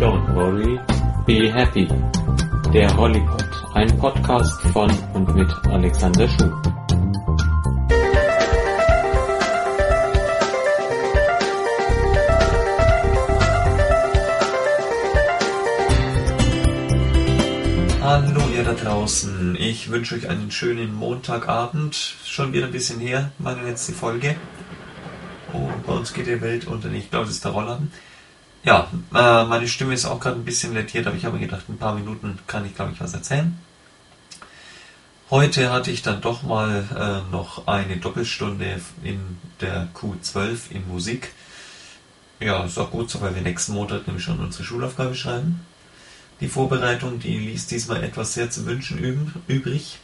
Don't worry, be happy. Der Hollypod, ein Podcast von und mit Alexander Schuh. Hallo ihr da draußen, ich wünsche euch einen schönen Montagabend. Schon wieder ein bisschen her, meine letzte Folge. Oh, bei uns geht die Welt unter. Ich glaube, das ist der Roller. Ja, äh, meine Stimme ist auch gerade ein bisschen lettiert, aber ich habe mir gedacht, ein paar Minuten kann ich, glaube ich, was erzählen. Heute hatte ich dann doch mal äh, noch eine Doppelstunde in der Q12 in Musik. Ja, ist auch gut so, weil wir nächsten Montag nämlich schon unsere Schulaufgabe schreiben. Die Vorbereitung, die ließ diesmal etwas sehr zu wünschen übrig,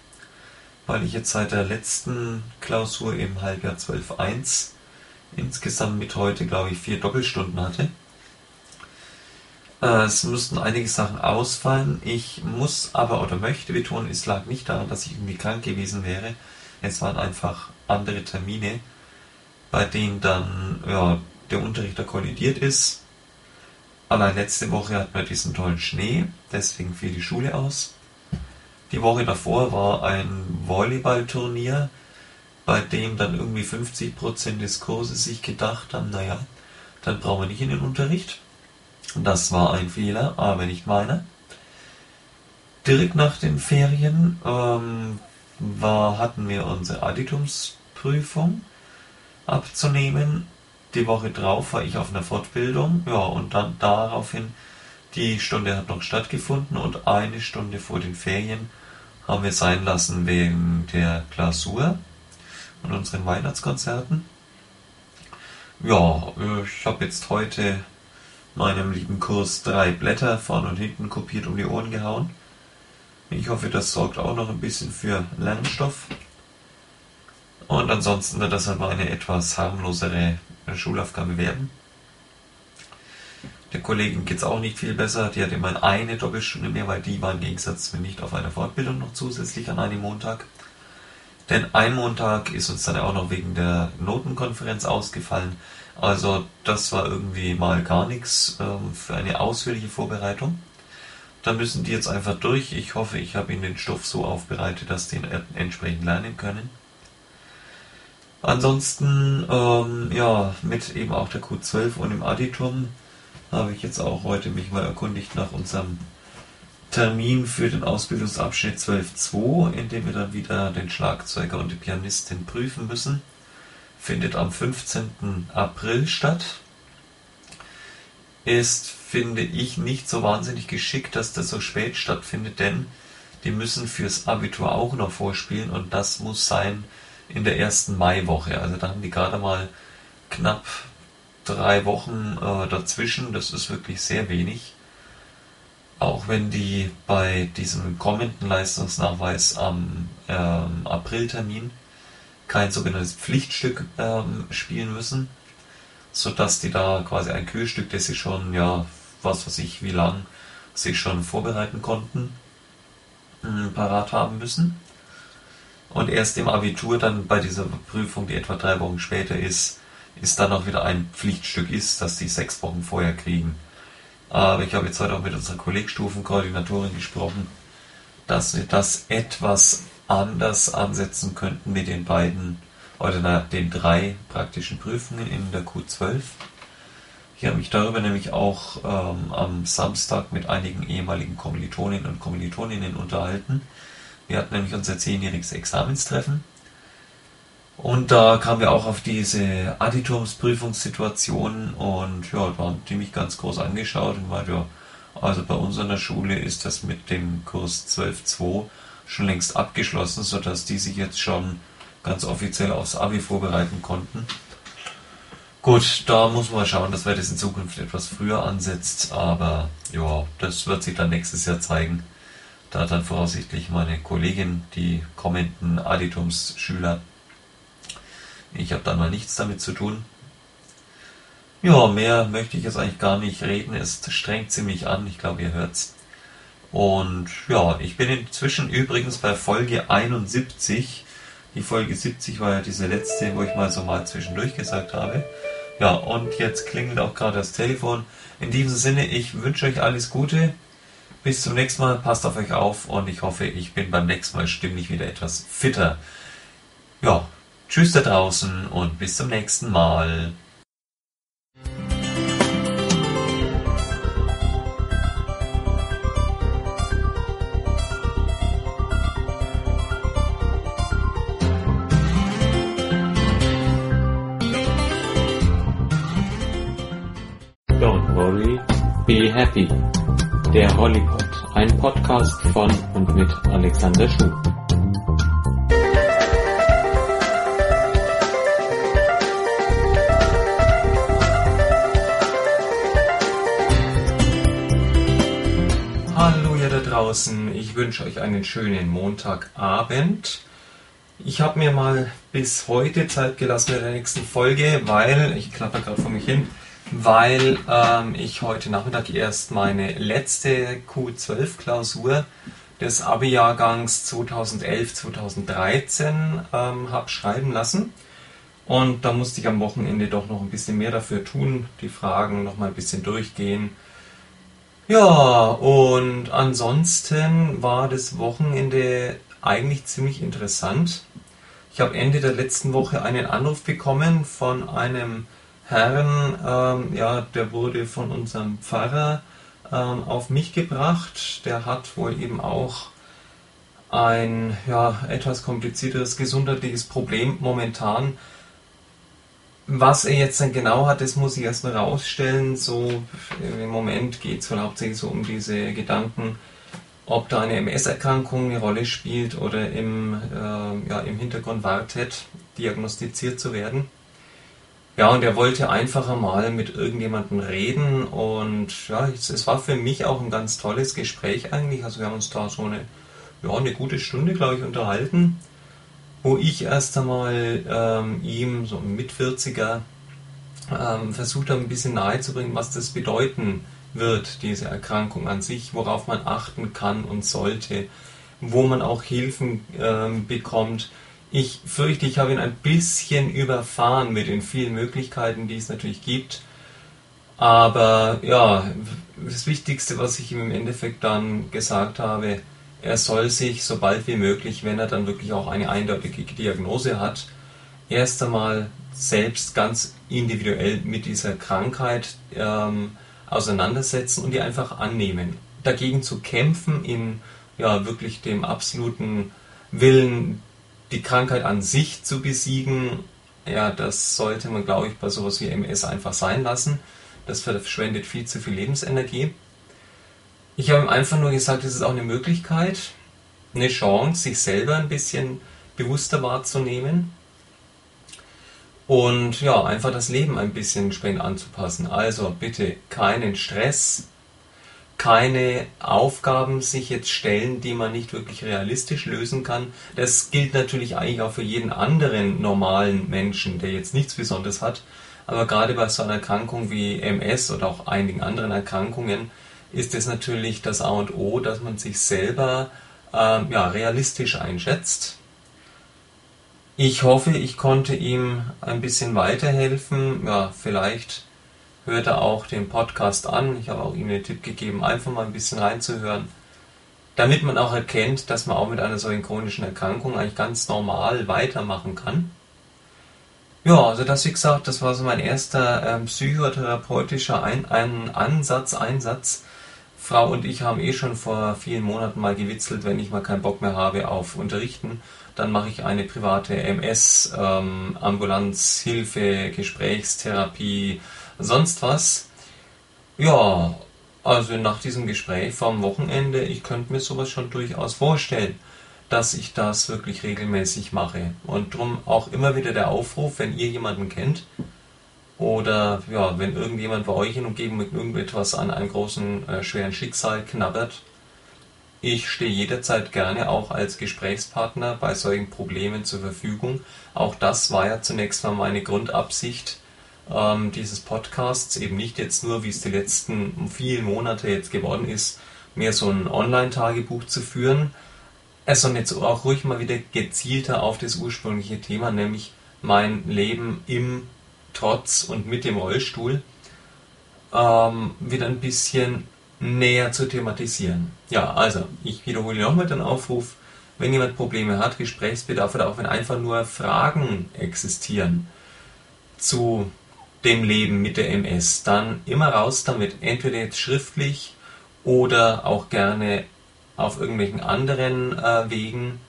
weil ich jetzt seit der letzten Klausur im Halbjahr 12.1 insgesamt mit heute, glaube ich, vier Doppelstunden hatte. Äh, es mussten einige Sachen ausfallen. Ich muss aber oder möchte betonen, es lag nicht daran, dass ich irgendwie krank gewesen wäre. Es waren einfach andere Termine, bei denen dann ja, der Unterricht da kollidiert ist Allein letzte Woche hatten wir diesen tollen Schnee, deswegen fiel die Schule aus. Die Woche davor war ein Volleyballturnier, bei dem dann irgendwie 50% des Kurses sich gedacht haben, naja, dann brauchen wir nicht in den Unterricht. Das war ein Fehler, aber nicht meiner. Direkt nach den Ferien ähm, war, hatten wir unsere Additumsprüfung abzunehmen die Woche drauf war ich auf einer Fortbildung, ja, und dann daraufhin, die Stunde hat noch stattgefunden und eine Stunde vor den Ferien haben wir sein lassen wegen der Klausur und unseren Weihnachtskonzerten. Ja, ich habe jetzt heute meinem lieben Kurs drei Blätter vorn und hinten kopiert um die Ohren gehauen. Ich hoffe, das sorgt auch noch ein bisschen für Lernstoff. Und ansonsten wird das aber eine etwas harmlosere Schulaufgabe werden. Der Kollegin geht es auch nicht viel besser. Die hat immer eine Doppelstunde mehr, weil die war im Gegensatz zu mir nicht auf einer Fortbildung noch zusätzlich an einem Montag. Denn ein Montag ist uns dann auch noch wegen der Notenkonferenz ausgefallen. Also das war irgendwie mal gar nichts ähm, für eine ausführliche Vorbereitung. Da müssen die jetzt einfach durch. Ich hoffe, ich habe ihnen den Stoff so aufbereitet, dass die ihn entsprechend lernen können. Ansonsten, ähm, ja, mit eben auch der Q12 und dem Additum habe ich jetzt auch heute mich mal erkundigt nach unserem Termin für den Ausbildungsabschnitt 12.2, in dem wir dann wieder den Schlagzeuger und die Pianistin prüfen müssen. Findet am 15. April statt. Ist, finde ich, nicht so wahnsinnig geschickt, dass das so spät stattfindet, denn die müssen fürs Abitur auch noch vorspielen und das muss sein in der ersten Maiwoche. Also da haben die gerade mal knapp drei Wochen äh, dazwischen. Das ist wirklich sehr wenig. Auch wenn die bei diesem kommenden Leistungsnachweis am ähm, Apriltermin kein sogenanntes Pflichtstück ähm, spielen müssen, sodass die da quasi ein Kühlstück, das sie schon, ja, was weiß ich, wie lang sich schon vorbereiten konnten, mh, parat haben müssen. Und erst im Abitur dann bei dieser Prüfung, die etwa drei Wochen später ist, ist dann auch wieder ein Pflichtstück ist, das die sechs Wochen vorher kriegen. Aber ich habe jetzt heute auch mit unserer Kollegstufenkoordinatorin gesprochen, dass wir das etwas anders ansetzen könnten mit den beiden oder na, den drei praktischen Prüfungen in der Q12. Ich habe mich darüber nämlich auch ähm, am Samstag mit einigen ehemaligen Kommilitoninnen und Kommilitoninnen unterhalten wir hatten nämlich unser zehnjähriges Examenstreffen. Und da kamen wir auch auf diese Additumsprüfungssituation und ja, da haben die mich ganz groß angeschaut und meinte, ja, also bei uns an der Schule ist das mit dem Kurs 12.2 schon längst abgeschlossen, sodass die sich jetzt schon ganz offiziell aufs Abi vorbereiten konnten. Gut, da muss man schauen, dass wir das in Zukunft etwas früher ansetzt, aber ja, das wird sich dann nächstes Jahr zeigen da dann voraussichtlich meine Kollegin, die kommenden Additums-Schüler, ich habe dann mal nichts damit zu tun. Ja, mehr möchte ich jetzt eigentlich gar nicht reden. Es strengt ziemlich an. Ich glaube, ihr hört's. Und ja, ich bin inzwischen übrigens bei Folge 71. Die Folge 70 war ja diese letzte, wo ich mal so mal zwischendurch gesagt habe, Ja, und jetzt klingelt auch gerade das Telefon. In diesem Sinne, ich wünsche euch alles Gute. Bis zum nächsten Mal, passt auf euch auf und ich hoffe, ich bin beim nächsten Mal stimmlich wieder etwas fitter. Ja, tschüss da draußen und bis zum nächsten Mal. Be happy. Der Hollypod, ein Podcast von und mit Alexander Schuh. Hallo ihr da draußen, ich wünsche euch einen schönen Montagabend. Ich habe mir mal bis heute Zeit gelassen mit der nächsten Folge, weil, ich klapper gerade vor mich hin, weil ähm, ich heute Nachmittag erst meine letzte Q12-Klausur des Abi-Jahrgangs 2011-2013 ähm, habe schreiben lassen. Und da musste ich am Wochenende doch noch ein bisschen mehr dafür tun, die Fragen noch mal ein bisschen durchgehen. Ja, und ansonsten war das Wochenende eigentlich ziemlich interessant. Ich habe Ende der letzten Woche einen Anruf bekommen von einem Herrn, ähm, ja, der wurde von unserem Pfarrer ähm, auf mich gebracht. Der hat wohl eben auch ein ja, etwas komplizierteres gesundheitliches Problem momentan. Was er jetzt dann genau hat, das muss ich erstmal rausstellen. So im Moment geht es wohl hauptsächlich so um diese Gedanken, ob da eine MS-Erkrankung eine Rolle spielt oder im, äh, ja, im Hintergrund wartet, diagnostiziert zu werden. Ja, und er wollte einfach mal mit irgendjemandem reden und ja, es, es, war für mich auch ein ganz tolles Gespräch eigentlich. Also wir haben uns da so eine, ja, eine gute Stunde, glaube ich, unterhalten, wo ich erst einmal ähm, ihm, so ein Mitvierziger, ähm, versucht habe, ein bisschen nahezubringen, was das bedeuten wird, diese Erkrankung an sich, worauf man achten kann und sollte, wo man auch Hilfen ähm, bekommt ich fürchte, ich habe ihn ein bisschen überfahren mit den vielen Möglichkeiten, die es natürlich gibt. Aber ja, das Wichtigste, was ich ihm im Endeffekt dann gesagt habe, er soll sich so bald wie möglich, wenn er dann wirklich auch eine eindeutige Diagnose hat, erst einmal selbst ganz individuell mit dieser Krankheit ähm, auseinandersetzen und die einfach annehmen. Dagegen zu kämpfen in ja wirklich dem absoluten Willen, die Krankheit an sich zu besiegen, ja, das sollte man, glaube ich, bei sowas wie MS einfach sein lassen. Das verschwendet viel zu viel Lebensenergie. Ich habe ihm einfach nur gesagt, es ist auch eine Möglichkeit, eine Chance, sich selber ein bisschen bewusster wahrzunehmen und ja, einfach das Leben ein bisschen entsprechend anzupassen. Also bitte keinen Stress, keine Aufgaben sich jetzt stellen, die man nicht wirklich realistisch lösen kann. Das gilt natürlich eigentlich auch für jeden anderen normalen Menschen, der jetzt nichts Besonderes hat. Aber gerade bei so einer Erkrankung wie MS oder auch einigen anderen Erkrankungen ist es natürlich das A und O, dass man sich selber ähm, ja, realistisch einschätzt. Ich hoffe, ich konnte ihm ein bisschen weiterhelfen. Ja, vielleicht hört er auch den Podcast an. Ich habe auch ihm den Tipp gegeben, einfach mal ein bisschen reinzuhören, damit man auch erkennt, dass man auch mit einer solchen chronischen Erkrankung eigentlich ganz normal weitermachen kann. Ja, also das wie gesagt, das war so mein erster ähm, psychotherapeutischer ein, ein Ansatz, Einsatz. Frau und ich haben eh schon vor vielen Monaten mal gewitzelt, wenn ich mal keinen Bock mehr habe auf Unterrichten, dann mache ich eine private MS, ähm, Ambulanz, Hilfe, Gesprächstherapie, sonst was. Ja, also nach diesem Gespräch vom Wochenende, ich könnte mir sowas schon durchaus vorstellen, dass ich das wirklich regelmäßig mache. Und darum auch immer wieder der Aufruf, wenn ihr jemanden kennt oder ja, wenn irgendjemand bei euch in Umgebung mit irgendetwas an einem großen, äh, schweren Schicksal knabbert, ich stehe jederzeit gerne auch als Gesprächspartner bei solchen Problemen zur Verfügung. Auch das war ja zunächst mal meine Grundabsicht, ähm, dieses Podcasts, eben nicht jetzt nur, wie es die letzten vielen Monate jetzt geworden ist, mehr so ein Online-Tagebuch zu führen, sondern jetzt auch ruhig mal wieder gezielter auf das ursprüngliche Thema, nämlich mein Leben im trotz und mit dem Rollstuhl ähm, wieder ein bisschen näher zu thematisieren. Ja, also ich wiederhole nochmal den Aufruf, wenn jemand Probleme hat, Gesprächsbedarf oder auch wenn einfach nur Fragen existieren zu dem Leben mit der MS, dann immer raus damit, entweder jetzt schriftlich oder auch gerne auf irgendwelchen anderen äh, Wegen.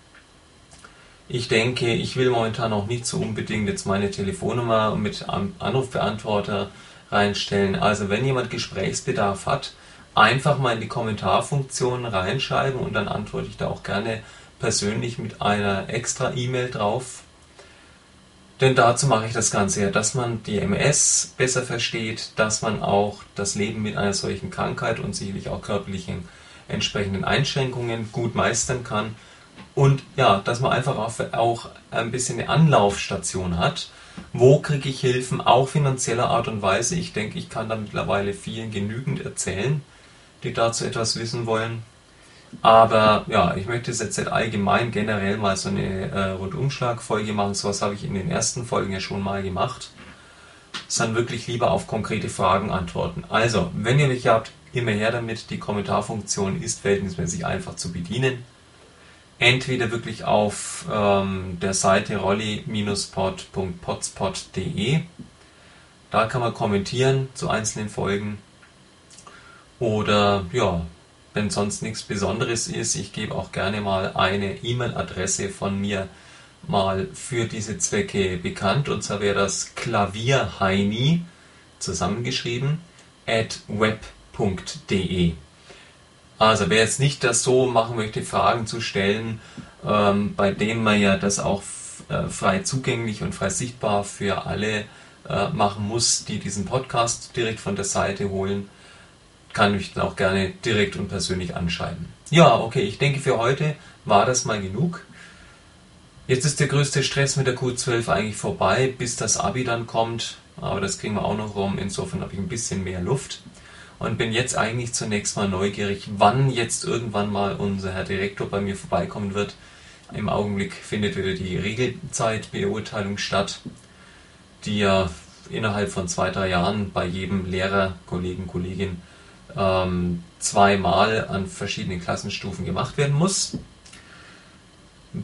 Ich denke, ich will momentan auch nicht so unbedingt jetzt meine Telefonnummer mit Anrufbeantworter reinstellen. Also wenn jemand Gesprächsbedarf hat, einfach mal in die Kommentarfunktion reinschreiben und dann antworte ich da auch gerne persönlich mit einer extra E-Mail drauf. Denn dazu mache ich das Ganze ja, dass man die MS besser versteht, dass man auch das Leben mit einer solchen Krankheit und sicherlich auch körperlichen entsprechenden Einschränkungen gut meistern kann. Und ja, dass man einfach auch ein bisschen eine Anlaufstation hat. Wo kriege ich Hilfen, auch finanzieller Art und Weise? Ich denke, ich kann da mittlerweile vielen genügend erzählen, die dazu etwas wissen wollen. Aber ja, ich möchte jetzt allgemein generell mal so eine äh, Rundumschlagfolge machen. So was habe ich in den ersten Folgen ja schon mal gemacht. Sondern wirklich lieber auf konkrete Fragen antworten. Also, wenn ihr welche habt, immer her damit. Die Kommentarfunktion ist verhältnismäßig einfach zu bedienen. Entweder wirklich auf ähm, der Seite rolli-pod.potspot.de. Da kann man kommentieren zu einzelnen Folgen. Oder ja, wenn sonst nichts Besonderes ist, ich gebe auch gerne mal eine E-Mail-Adresse von mir mal für diese Zwecke bekannt. Und zwar wäre das klavierheini zusammengeschrieben at web.de. Also wer jetzt nicht das so machen möchte, Fragen zu stellen, ähm, bei denen man ja das auch äh, frei zugänglich und frei sichtbar für alle äh, machen muss, die diesen Podcast direkt von der Seite holen, kann mich dann auch gerne direkt und persönlich anschreiben. Ja, okay, ich denke für heute war das mal genug. Jetzt ist der größte Stress mit der Q12 eigentlich vorbei, bis das Abi dann kommt. Aber das kriegen wir auch noch rum. Insofern habe ich ein bisschen mehr Luft. Und bin jetzt eigentlich zunächst mal neugierig, wann jetzt irgendwann mal unser Herr Direktor bei mir vorbeikommen wird. Im Augenblick findet wieder die Regelzeitbeurteilung statt, die ja innerhalb von zwei, drei Jahren bei jedem Lehrer, Kollegen, Kollegin ähm, zweimal an verschiedenen Klassenstufen gemacht werden muss.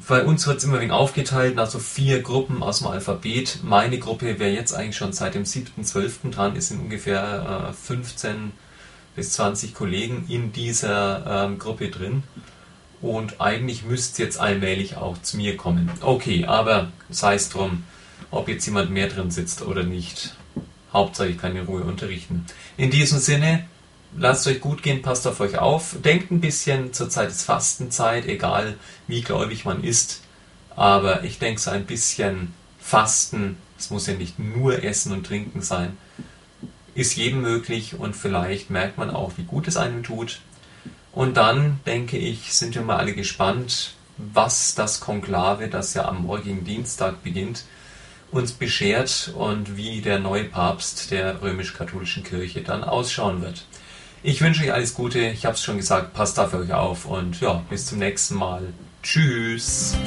Bei uns wird es immer wegen aufgeteilt nach so vier Gruppen aus dem Alphabet. Meine Gruppe wäre jetzt eigentlich schon seit dem 7.12. dran, es sind ungefähr äh, 15 bis 20 Kollegen in dieser ähm, Gruppe drin. Und eigentlich müsste jetzt allmählich auch zu mir kommen. Okay, aber sei es drum, ob jetzt jemand mehr drin sitzt oder nicht. Hauptsache ich kann in Ruhe unterrichten. In diesem Sinne, lasst euch gut gehen, passt auf euch auf. Denkt ein bisschen zur Zeit des Fastenzeit, egal wie gläubig man ist. Aber ich denke, so ein bisschen Fasten, es muss ja nicht nur Essen und Trinken sein, ist jedem möglich und vielleicht merkt man auch, wie gut es einem tut. Und dann, denke ich, sind wir mal alle gespannt, was das Konklave, das ja am morgigen Dienstag beginnt, uns beschert und wie der neue Papst der römisch-katholischen Kirche dann ausschauen wird. Ich wünsche euch alles Gute. Ich habe es schon gesagt, passt auf euch auf und ja, bis zum nächsten Mal. Tschüss.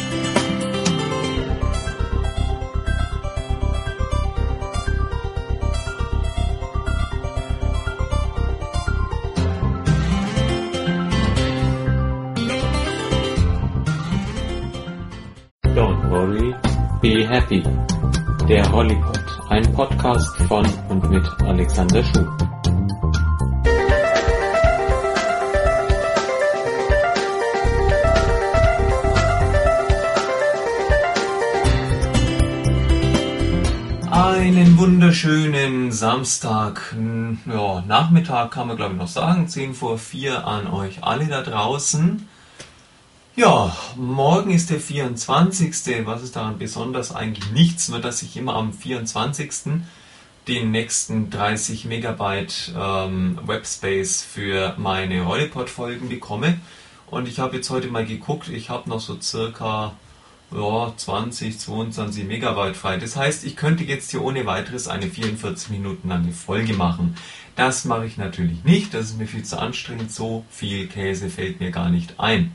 Don't worry, be happy. Der Hollypod, ein Podcast von und mit Alexander Schuh. Einen wunderschönen Samstag, ja, Nachmittag kann man glaube ich noch sagen, 10 vor 4 an euch alle da draußen. Ja, morgen ist der 24. Was ist daran besonders? Eigentlich nichts, nur dass ich immer am 24. den nächsten 30 Megabyte ähm, Webspace für meine Rollipod-Folgen bekomme. Und ich habe jetzt heute mal geguckt, ich habe noch so circa ja, 20, 22 Megabyte frei. Das heißt, ich könnte jetzt hier ohne weiteres eine 44 Minuten lange Folge machen. Das mache ich natürlich nicht, das ist mir viel zu anstrengend, so viel Käse fällt mir gar nicht ein.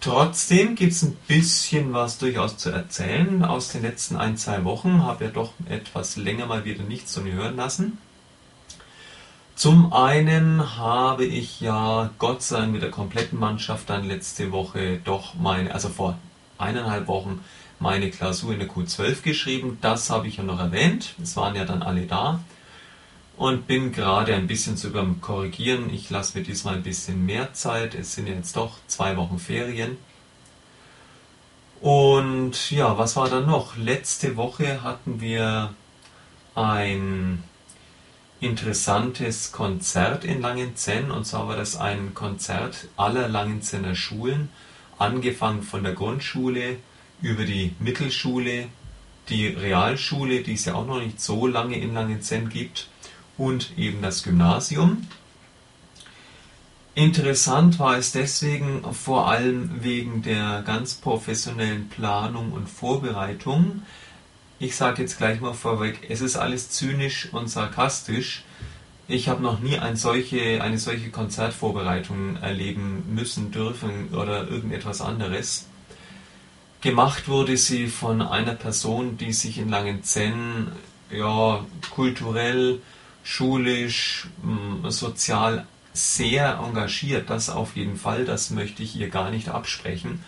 Trotzdem gibt es ein bisschen was durchaus zu erzählen aus den letzten ein, zwei Wochen. Habe ja doch etwas länger mal wieder nichts von mir hören lassen. Zum einen habe ich ja Gott sei Dank mit der kompletten Mannschaft dann letzte Woche doch meine, also vor eineinhalb Wochen meine Klausur in der Q12 geschrieben. Das habe ich ja noch erwähnt. Es waren ja dann alle da. Und bin gerade ein bisschen zu beim Korrigieren. Ich lasse mir diesmal ein bisschen mehr Zeit. Es sind jetzt doch zwei Wochen Ferien. Und ja, was war dann noch? Letzte Woche hatten wir ein interessantes Konzert in Langenzenn. Und zwar war das ein Konzert aller Langenzenner Schulen, angefangen von der Grundschule über die Mittelschule, die Realschule, die es ja auch noch nicht so lange in Langenzenn gibt, und eben das Gymnasium. Interessant war es deswegen vor allem wegen der ganz professionellen Planung und Vorbereitung, ich sage jetzt gleich mal vorweg, es ist alles zynisch und sarkastisch. Ich habe noch nie ein solche, eine solche Konzertvorbereitung erleben müssen, dürfen oder irgendetwas anderes. Gemacht wurde sie von einer Person, die sich in Langenzenn ja, kulturell, schulisch, mm, sozial sehr engagiert. Das auf jeden Fall, das möchte ich ihr gar nicht absprechen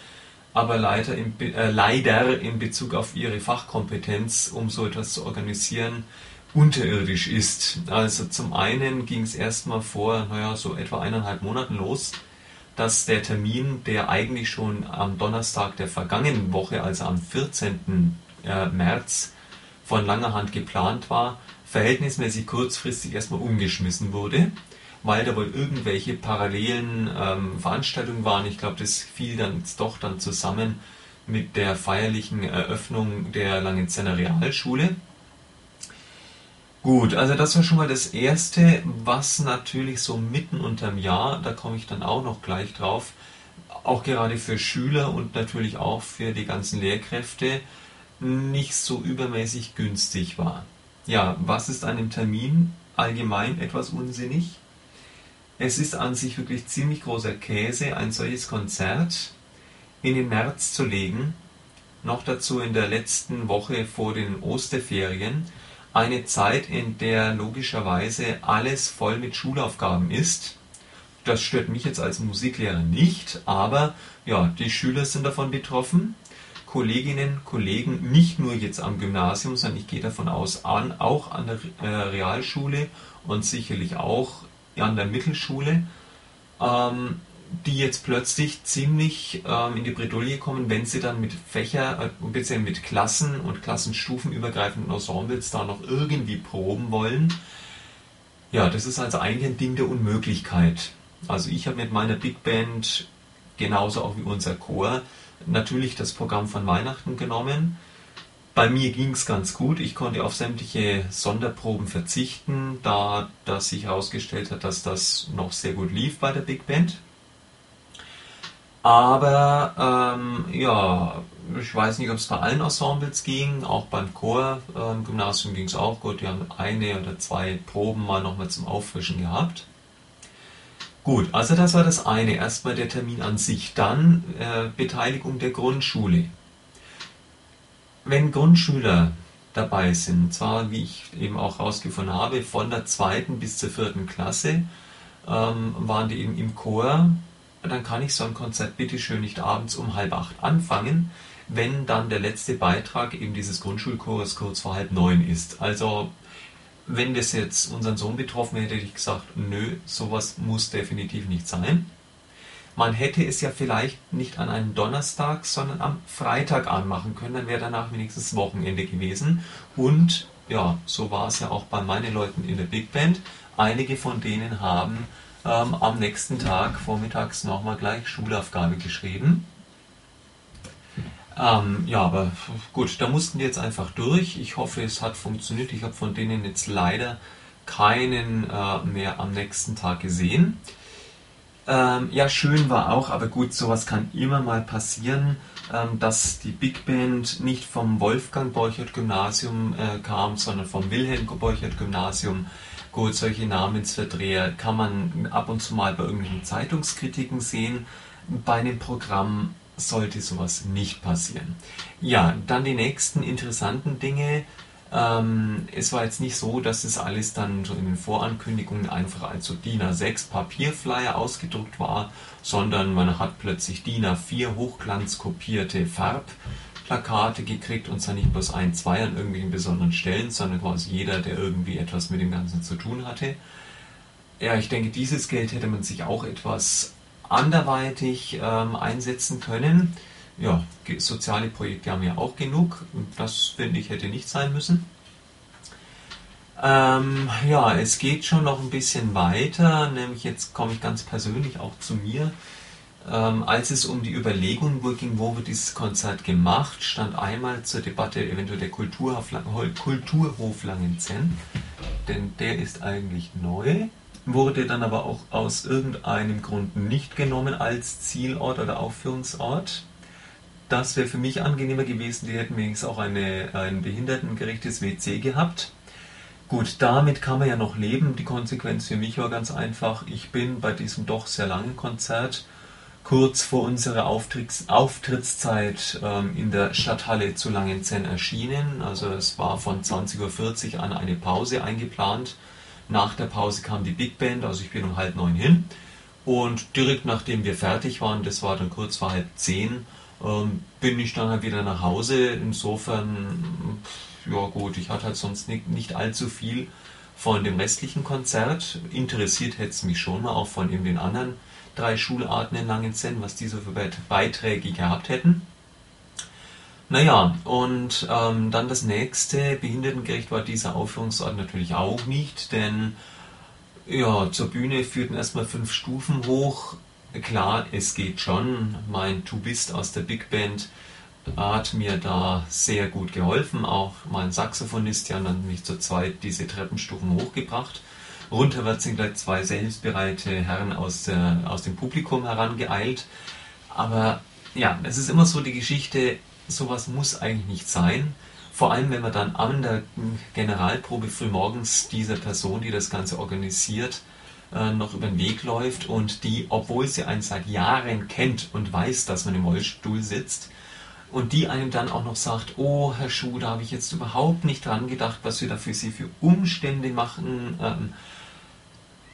aber leider in, äh, leider in Bezug auf ihre Fachkompetenz, um so etwas zu organisieren, unterirdisch ist. Also zum einen ging es erstmal vor, naja, so etwa eineinhalb Monaten los, dass der Termin, der eigentlich schon am Donnerstag der vergangenen Woche, also am 14. Äh, März, von langer Hand geplant war, verhältnismäßig kurzfristig erstmal umgeschmissen wurde weil da wohl irgendwelche parallelen ähm, Veranstaltungen waren. Ich glaube, das fiel dann doch dann zusammen mit der feierlichen Eröffnung der Langenzenner Realschule. Gut, also das war schon mal das Erste, was natürlich so mitten unterm Jahr, da komme ich dann auch noch gleich drauf, auch gerade für Schüler und natürlich auch für die ganzen Lehrkräfte nicht so übermäßig günstig war. Ja, was ist an dem Termin allgemein etwas unsinnig? Es ist an sich wirklich ziemlich großer Käse, ein solches Konzert in den März zu legen, noch dazu in der letzten Woche vor den Osterferien, eine Zeit, in der logischerweise alles voll mit Schulaufgaben ist. Das stört mich jetzt als Musiklehrer nicht, aber ja, die Schüler sind davon betroffen. Kolleginnen, Kollegen, nicht nur jetzt am Gymnasium, sondern ich gehe davon aus, an, auch an der äh, Realschule und sicherlich auch an der Mittelschule, ähm, die jetzt plötzlich ziemlich ähm, in die Bredouille kommen, wenn sie dann mit Fächer, äh, beziehungsweise mit Klassen und klassenstufenübergreifenden Ensembles da noch irgendwie proben wollen. Ja, das ist also eigentlich ein Ding der Unmöglichkeit. Also ich habe mit meiner Big Band, genauso auch wie unser Chor, natürlich das Programm von Weihnachten genommen bei mir ging es ganz gut. Ich konnte auf sämtliche Sonderproben verzichten, da das sich herausgestellt hat, dass das noch sehr gut lief bei der Big Band. Aber ähm, ja, ich weiß nicht, ob es bei allen Ensembles ging, auch beim Chor, ähm, Gymnasium ging es auch gut. Die haben eine oder zwei Proben mal nochmal zum Auffrischen gehabt. Gut, also das war das eine. Erstmal der Termin an sich. Dann äh, Beteiligung der Grundschule wenn Grundschüler dabei sind, zwar, wie ich eben auch herausgefunden habe, von der zweiten bis zur vierten Klasse, ähm, waren die eben im Chor, dann kann ich so ein Konzert bitteschön nicht abends um halb acht anfangen, wenn dann der letzte Beitrag eben dieses Grundschulchores kurz vor halb neun ist. Also wenn das jetzt unseren Sohn betroffen hätte, hätte ich gesagt, nö, sowas muss definitiv nicht sein. Man hätte es ja vielleicht nicht an einem Donnerstag, sondern am Freitag anmachen können, dann wäre danach wenigstens Wochenende gewesen. Und ja, so war es ja auch bei meinen Leuten in der Big Band. Einige von denen haben ähm, am nächsten Tag vormittags nochmal gleich Schulaufgabe geschrieben. Ähm, ja, aber gut, da mussten die jetzt einfach durch. Ich hoffe, es hat funktioniert. Ich habe von denen jetzt leider keinen äh, mehr am nächsten Tag gesehen. Ähm, ja, schön war auch, aber gut, sowas kann immer mal passieren, ähm, dass die Big Band nicht vom Wolfgang Borchert Gymnasium äh, kam, sondern vom Wilhelm Borchert Gymnasium. Gut, solche Namensverdreher kann man ab und zu mal bei irgendwelchen Zeitungskritiken sehen. Bei einem Programm sollte sowas nicht passieren. Ja, dann die nächsten interessanten Dinge. Ähm, es war jetzt nicht so, dass es alles dann so in den Vorankündigungen einfach als so DIN A6 Papierflyer ausgedruckt war, sondern man hat plötzlich DIN A4 hochglanzkopierte Farbplakate gekriegt und zwar nicht bloß ein, zwei an irgendwelchen besonderen Stellen, sondern quasi jeder, der irgendwie etwas mit dem Ganzen zu tun hatte. Ja, ich denke, dieses Geld hätte man sich auch etwas anderweitig ähm, einsetzen können ja, soziale Projekte haben ja auch genug. Das finde ich hätte nicht sein müssen. Ähm, ja, es geht schon noch ein bisschen weiter, nämlich jetzt komme ich ganz persönlich auch zu mir. Ähm, als es um die Überlegung ging, wo wird dieses Konzert gemacht, stand einmal zur Debatte eventuell der Kulturhof, Kulturhof Langenzenn, denn der ist eigentlich neu, wurde dann aber auch aus irgendeinem Grund nicht genommen als Zielort oder Aufführungsort. Das wäre für mich angenehmer gewesen. Die hätten wenigstens auch eine, ein behindertengerechtes WC gehabt. Gut, damit kann man ja noch leben. Die Konsequenz für mich war ganz einfach. Ich bin bei diesem doch sehr langen Konzert kurz vor unserer Auftritts Auftrittszeit ähm, in der Stadthalle zu Langenzenn erschienen. Also es war von 20.40 Uhr an eine Pause eingeplant. Nach der Pause kam die Big Band, also ich bin um halb neun hin. Und direkt nachdem wir fertig waren, das war dann kurz vor halb zehn, ähm, bin ich dann halt wieder nach Hause. Insofern, ja gut, ich hatte halt sonst nicht, nicht allzu viel von dem restlichen Konzert. Interessiert hätte es mich schon mal auch von eben den anderen drei Schularten in Langenzenn, was diese für Beiträge gehabt hätten. Naja, und ähm, dann das nächste, behindertengerecht war dieser Aufführungsort natürlich auch nicht, denn ja, zur Bühne führten erstmal fünf Stufen hoch, klar, es geht schon. Mein Du bist aus der Big Band hat mir da sehr gut geholfen. Auch mein Saxophonist, haben dann mich zu zweit diese Treppenstufen hochgebracht. Runterwärts sind gleich zwei sehr hilfsbereite Herren aus, der, aus dem Publikum herangeeilt. Aber ja, es ist immer so die Geschichte, sowas muss eigentlich nicht sein. Vor allem, wenn man dann an der Generalprobe frühmorgens dieser Person, die das Ganze organisiert, äh, noch über den Weg läuft und die, obwohl sie einen seit Jahren kennt und weiß, dass man im Rollstuhl sitzt, und die einem dann auch noch sagt, oh Herr Schuh, da habe ich jetzt überhaupt nicht dran gedacht, was wir da für Sie für Umstände machen. Ähm,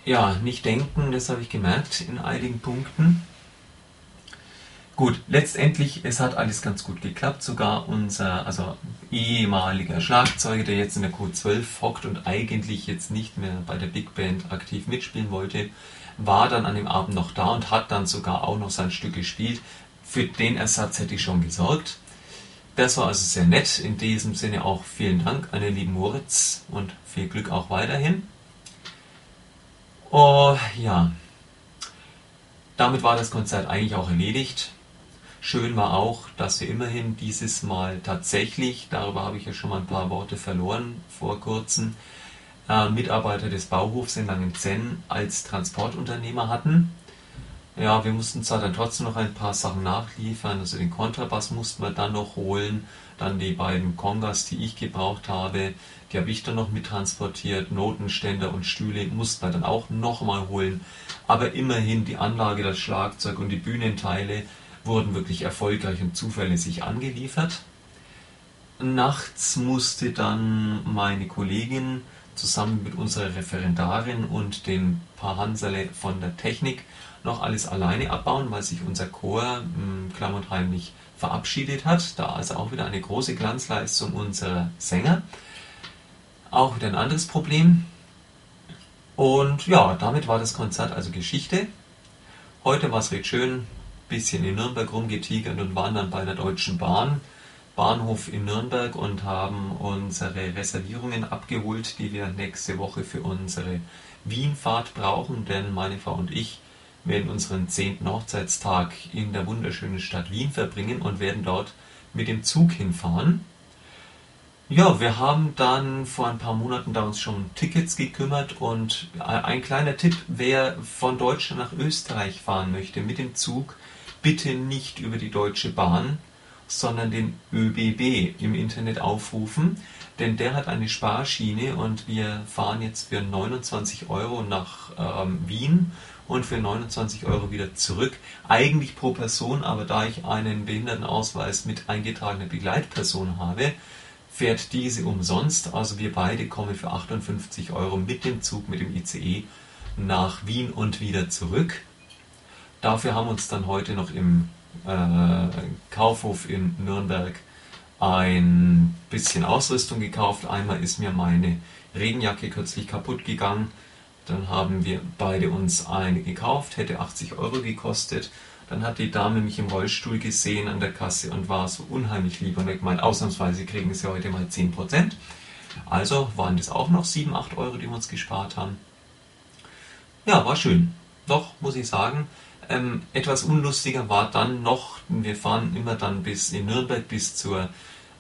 ja, nicht denken, das habe ich gemerkt in einigen Punkten. Gut, letztendlich, es hat alles ganz gut geklappt. Sogar unser, also ehemaliger Schlagzeuger, der jetzt in der Q12 hockt und eigentlich jetzt nicht mehr bei der Big Band aktiv mitspielen wollte, war dann an dem Abend noch da und hat dann sogar auch noch sein Stück gespielt. Für den Ersatz hätte ich schon gesorgt. Das war also sehr nett. In diesem Sinne auch vielen Dank an den lieben Moritz und viel Glück auch weiterhin. Oh ja, damit war das Konzert eigentlich auch erledigt. Schön war auch, dass wir immerhin dieses Mal tatsächlich, darüber habe ich ja schon mal ein paar Worte verloren vor kurzem, äh, Mitarbeiter des Bauhofs in Langenzenn als Transportunternehmer hatten. Ja, wir mussten zwar dann trotzdem noch ein paar Sachen nachliefern, also den Kontrabass mussten wir dann noch holen, dann die beiden Kongas, die ich gebraucht habe, die habe ich dann noch mittransportiert, Notenständer und Stühle mussten wir dann auch nochmal holen, aber immerhin die Anlage, das Schlagzeug und die Bühnenteile wurden wirklich erfolgreich und zuverlässig angeliefert. Nachts musste dann meine Kollegin zusammen mit unserer Referendarin und den paar Hansele von der Technik noch alles alleine abbauen, weil sich unser Chor hm, klamm und heimlich verabschiedet hat. Da also auch wieder eine große Glanzleistung unserer Sänger. Auch wieder ein anderes Problem. Und ja, damit war das Konzert also Geschichte. Heute war es recht schön bisschen in Nürnberg rumgetigert und waren dann bei der Deutschen Bahn, Bahnhof in Nürnberg und haben unsere Reservierungen abgeholt, die wir nächste Woche für unsere Wienfahrt brauchen, denn meine Frau und ich werden unseren 10. Hochzeitstag in der wunderschönen Stadt Wien verbringen und werden dort mit dem Zug hinfahren. Ja, wir haben dann vor ein paar Monaten da uns schon um Tickets gekümmert und ein kleiner Tipp, wer von Deutschland nach Österreich fahren möchte mit dem Zug, bitte nicht über die Deutsche Bahn, sondern den ÖBB im Internet aufrufen, denn der hat eine Sparschiene und wir fahren jetzt für 29 Euro nach ähm, Wien und für 29 Euro wieder zurück. Eigentlich pro Person, aber da ich einen Behindertenausweis mit eingetragener Begleitperson habe, fährt diese umsonst. Also wir beide kommen für 58 Euro mit dem Zug, mit dem ICE nach Wien und wieder zurück. Dafür haben uns dann heute noch im äh, Kaufhof in Nürnberg ein bisschen Ausrüstung gekauft. Einmal ist mir meine Regenjacke kürzlich kaputt gegangen. Dann haben wir beide uns eine gekauft, hätte 80 Euro gekostet. Dann hat die Dame mich im Rollstuhl gesehen an der Kasse und war so unheimlich lieb und hat gemeint, ausnahmsweise kriegen sie heute mal 10%. Also waren das auch noch 7, 8 Euro, die wir uns gespart haben. Ja, war schön. Doch, muss ich sagen, ähm, etwas unlustiger war dann noch, wir fahren immer dann bis in Nürnberg bis zur,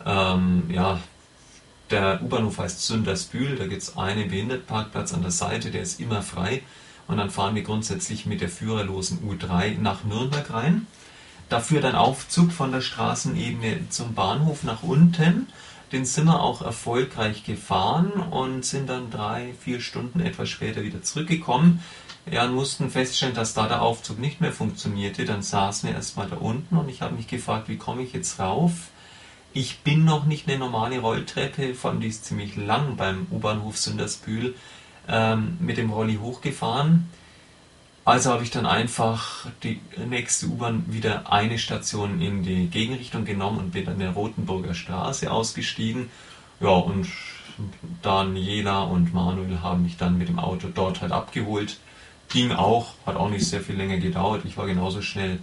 ähm, ja, der U-Bahnhof heißt Sündersbühl, da gibt es einen Behindertenparkplatz an der Seite, der ist immer frei. Und dann fahren wir grundsätzlich mit der führerlosen U3 nach Nürnberg rein. Dafür dann Aufzug von der Straßenebene zum Bahnhof nach unten. Den sind wir auch erfolgreich gefahren und sind dann drei, vier Stunden etwas später wieder zurückgekommen. Ja, und mussten feststellen, dass da der Aufzug nicht mehr funktionierte. Dann saßen wir erstmal da unten und ich habe mich gefragt, wie komme ich jetzt rauf? Ich bin noch nicht eine normale Rolltreppe, von die ist ziemlich lang beim U-Bahnhof Sündersbühl, ähm, mit dem Rolli hochgefahren. Also habe ich dann einfach die nächste U-Bahn wieder eine Station in die Gegenrichtung genommen und bin an der Rotenburger Straße ausgestiegen. Ja, und Daniela und Manuel haben mich dann mit dem Auto dort halt abgeholt. Ging auch, hat auch nicht sehr viel länger gedauert. Ich war genauso schnell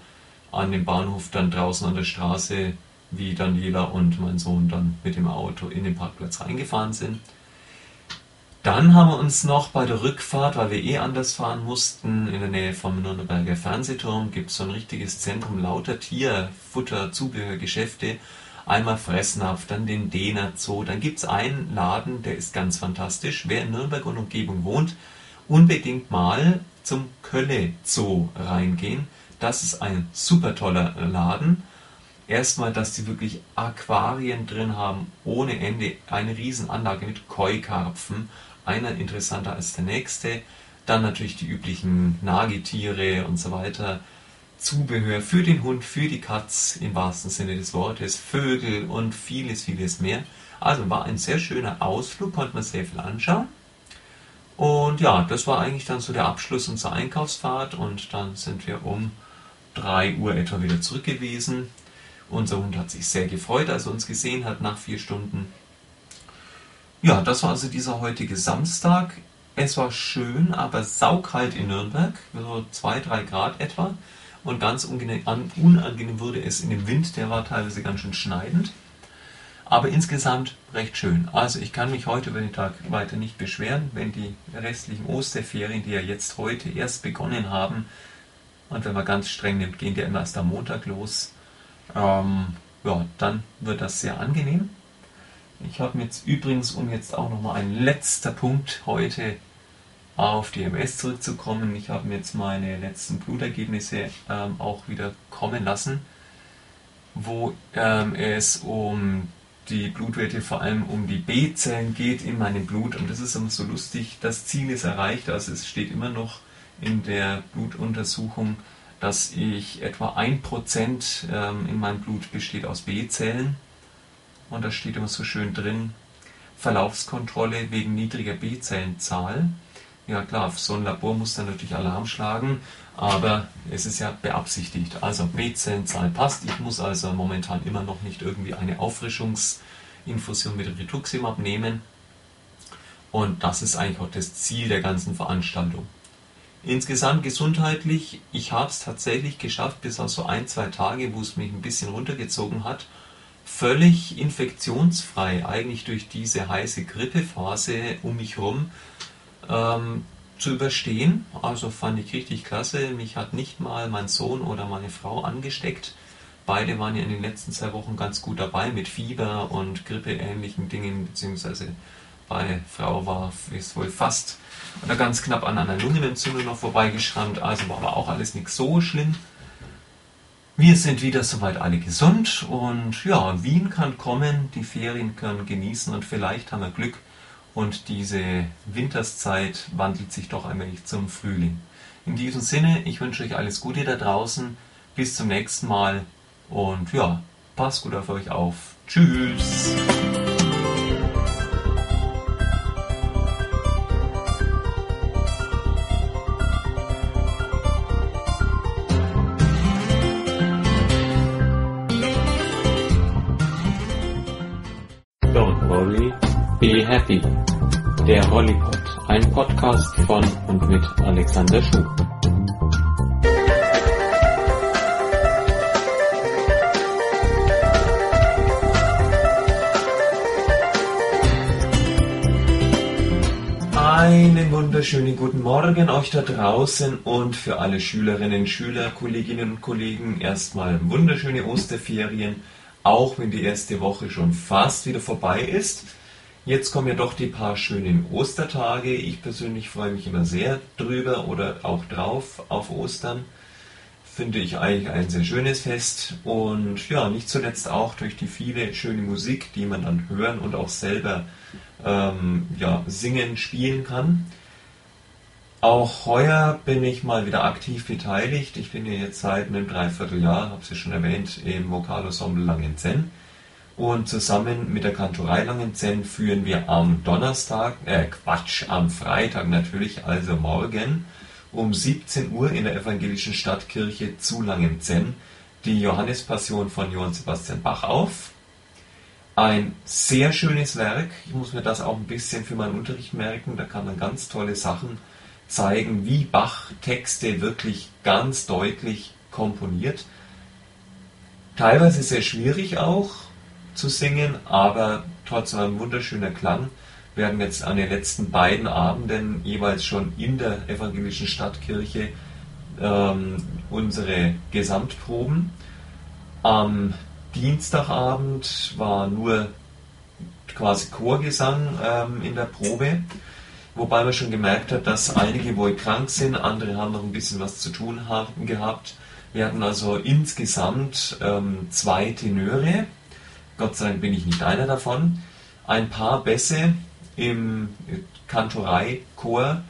an dem Bahnhof dann draußen an der Straße, wie Daniela und mein Sohn dann mit dem Auto in den Parkplatz reingefahren sind. Dann haben wir uns noch bei der Rückfahrt, weil wir eh anders fahren mussten, in der Nähe vom Nürnberger Fernsehturm gibt es so ein richtiges Zentrum lauter Tier, Futter, Zubehör, Geschäfte. Einmal Fressnapf, dann den Dehner Zoo. Dann gibt es einen Laden, der ist ganz fantastisch. Wer in Nürnberg und Umgebung wohnt, unbedingt mal zum Kölle Zoo reingehen. Das ist ein super toller Laden. Erstmal, dass sie wirklich Aquarien drin haben, ohne Ende, eine Riesenanlage mit Koi-Karpfen, einer interessanter als der nächste. Dann natürlich die üblichen Nagetiere und so weiter. Zubehör für den Hund, für die Katz im wahrsten Sinne des Wortes, Vögel und vieles, vieles mehr. Also war ein sehr schöner Ausflug, konnte man sehr viel anschauen. Und ja, das war eigentlich dann so der Abschluss unserer Einkaufsfahrt und dann sind wir um 3 Uhr etwa wieder zurück gewesen. Unser Hund hat sich sehr gefreut, als er uns gesehen hat nach vier Stunden. Ja, das war also dieser heutige Samstag. Es war schön, aber saukalt in Nürnberg, so 2, 3 Grad etwa. Und ganz unangenehm wurde es in dem Wind, der war teilweise ganz schön schneidend. Aber insgesamt recht schön. Also ich kann mich heute über den Tag weiter nicht beschweren, wenn die restlichen Osterferien, die ja jetzt heute erst begonnen haben, und wenn man ganz streng nimmt, gehen die immer erst am Montag los, ähm, ja, dann wird das sehr angenehm. Ich habe jetzt übrigens, um jetzt auch nochmal ein letzter Punkt heute auf die MS zurückzukommen, ich habe mir jetzt meine letzten Blutergebnisse ähm, auch wieder kommen lassen, wo ähm, es um die Blutwerte vor allem um die B-Zellen geht in meinem Blut und das ist immer so lustig. Das Ziel ist erreicht, also es steht immer noch in der Blutuntersuchung, dass ich etwa 1% ähm, in meinem Blut besteht aus B-Zellen und da steht immer so schön drin, Verlaufskontrolle wegen niedriger B-Zellenzahl. Ja klar, so ein Labor muss dann natürlich Alarm schlagen, aber es ist ja beabsichtigt. Also B-Zellenzahl passt. Ich muss also momentan immer noch nicht irgendwie eine Auffrischungsinfusion mit Rituximab nehmen. Und das ist eigentlich auch das Ziel der ganzen Veranstaltung. Insgesamt gesundheitlich, ich habe es tatsächlich geschafft, bis auf so ein, zwei Tage, wo es mich ein bisschen runtergezogen hat, völlig infektionsfrei eigentlich durch diese heiße Grippephase um mich herum ähm, zu überstehen. Also fand ich richtig klasse. Mich hat nicht mal mein Sohn oder meine Frau angesteckt. Beide waren ja in den letzten zwei Wochen ganz gut dabei mit Fieber und grippeähnlichen Dingen, beziehungsweise bei Frau war es wohl fast oder ganz knapp an einer Lungenentzündung noch vorbeigeschrammt, also war aber auch alles nicht so schlimm. Wir sind wieder soweit alle gesund und ja, Wien kann kommen, die Ferien können genießen und vielleicht haben wir Glück und diese Winterszeit wandelt sich doch wenig zum Frühling. In diesem Sinne, ich wünsche euch alles Gute da draußen. Bis zum nächsten Mal. Und ja, passt gut auf euch auf. Tschüss. Happy. Der Hollypod, ein Podcast von und mit Alexander Schuh. Einen wunderschönen guten Morgen euch da draußen und für alle Schülerinnen, Schüler, Kolleginnen und Kollegen erstmal wunderschöne Osterferien, auch wenn die erste Woche schon fast wieder vorbei ist. Jetzt kommen ja doch die paar schönen Ostertage. Ich persönlich freue mich immer sehr drüber oder auch drauf auf Ostern. Finde ich eigentlich ein sehr schönes Fest und ja, nicht zuletzt auch durch die viele schöne Musik, die man dann hören und auch selber ähm, ja, singen, spielen kann. Auch heuer bin ich mal wieder aktiv beteiligt. Ich bin ja jetzt seit einem Dreivierteljahr, habe es ja schon erwähnt, im Vokalensemble Langenzenn. Und zusammen mit der Kantorei Langenzenn führen wir am Donnerstag, äh Quatsch, am Freitag natürlich, also morgen, um 17 Uhr in der evangelischen Stadtkirche zu Langenzenn die Johannespassion von Johann Sebastian Bach auf. Ein sehr schönes Werk. Ich muss mir das auch ein bisschen für meinen Unterricht merken. Da kann man ganz tolle Sachen zeigen, wie Bach Texte wirklich ganz deutlich komponiert. Teilweise sehr schwierig auch zu singen, aber trotzdem ein wunderschöner Klang. Wir haben jetzt an den letzten beiden Abenden jeweils schon in der evangelischen Stadtkirche ähm, unsere Gesamtproben. Am Dienstagabend war nur quasi Chorgesang ähm, in der Probe, wobei man schon gemerkt hat, dass einige wohl krank sind, andere haben noch ein bisschen was zu tun haben, gehabt. Wir hatten also insgesamt ähm, zwei Tenöre, Gott sei Dank bin ich nicht einer davon, ein paar Bässe im Kantoreichor,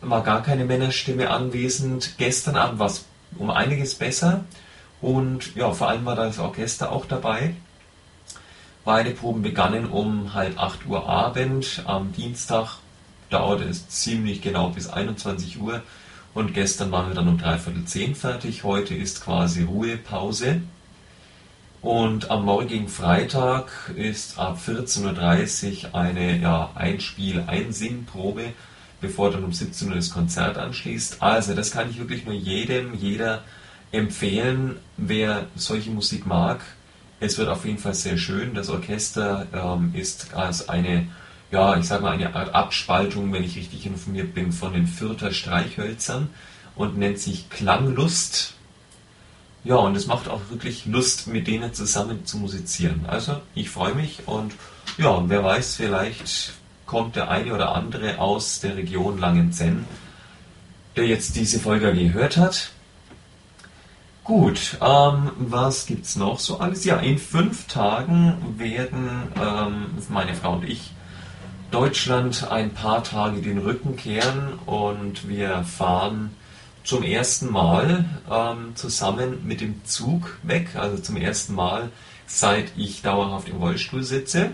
war gar keine Männerstimme anwesend. Gestern Abend war es um einiges besser. Und ja, vor allem war das Orchester auch dabei. Beide Proben begannen um halb 8 Uhr Abend. Am Dienstag dauerte es ziemlich genau bis 21 Uhr. Und gestern waren wir dann um dreiviertel zehn fertig. Heute ist quasi Ruhepause. Und am morgigen Freitag ist ab 14.30 Uhr eine ja, Einspiel-Einsingprobe, bevor dann um 17 Uhr das Konzert anschließt. Also, das kann ich wirklich nur jedem, jeder empfehlen, wer solche Musik mag. Es wird auf jeden Fall sehr schön. Das Orchester ähm, ist als eine, ja, ich sage mal, eine Art Abspaltung, wenn ich richtig informiert bin, von den Fürther Streichhölzern und nennt sich Klanglust. Ja, und es macht auch wirklich Lust, mit denen zusammen zu musizieren. Also, ich freue mich und ja, wer weiß, vielleicht kommt der eine oder andere aus der Region Langenzenn, der jetzt diese Folge gehört hat Gut, ähm, was gibt's noch so alles? Ja, in fünf Tagen werden ähm, meine Frau und ich Deutschland ein paar Tage den Rücken kehren und wir fahren zum ersten Mal ähm, zusammen mit dem Zug weg. Also zum ersten Mal, seit ich dauerhaft im Rollstuhl sitze.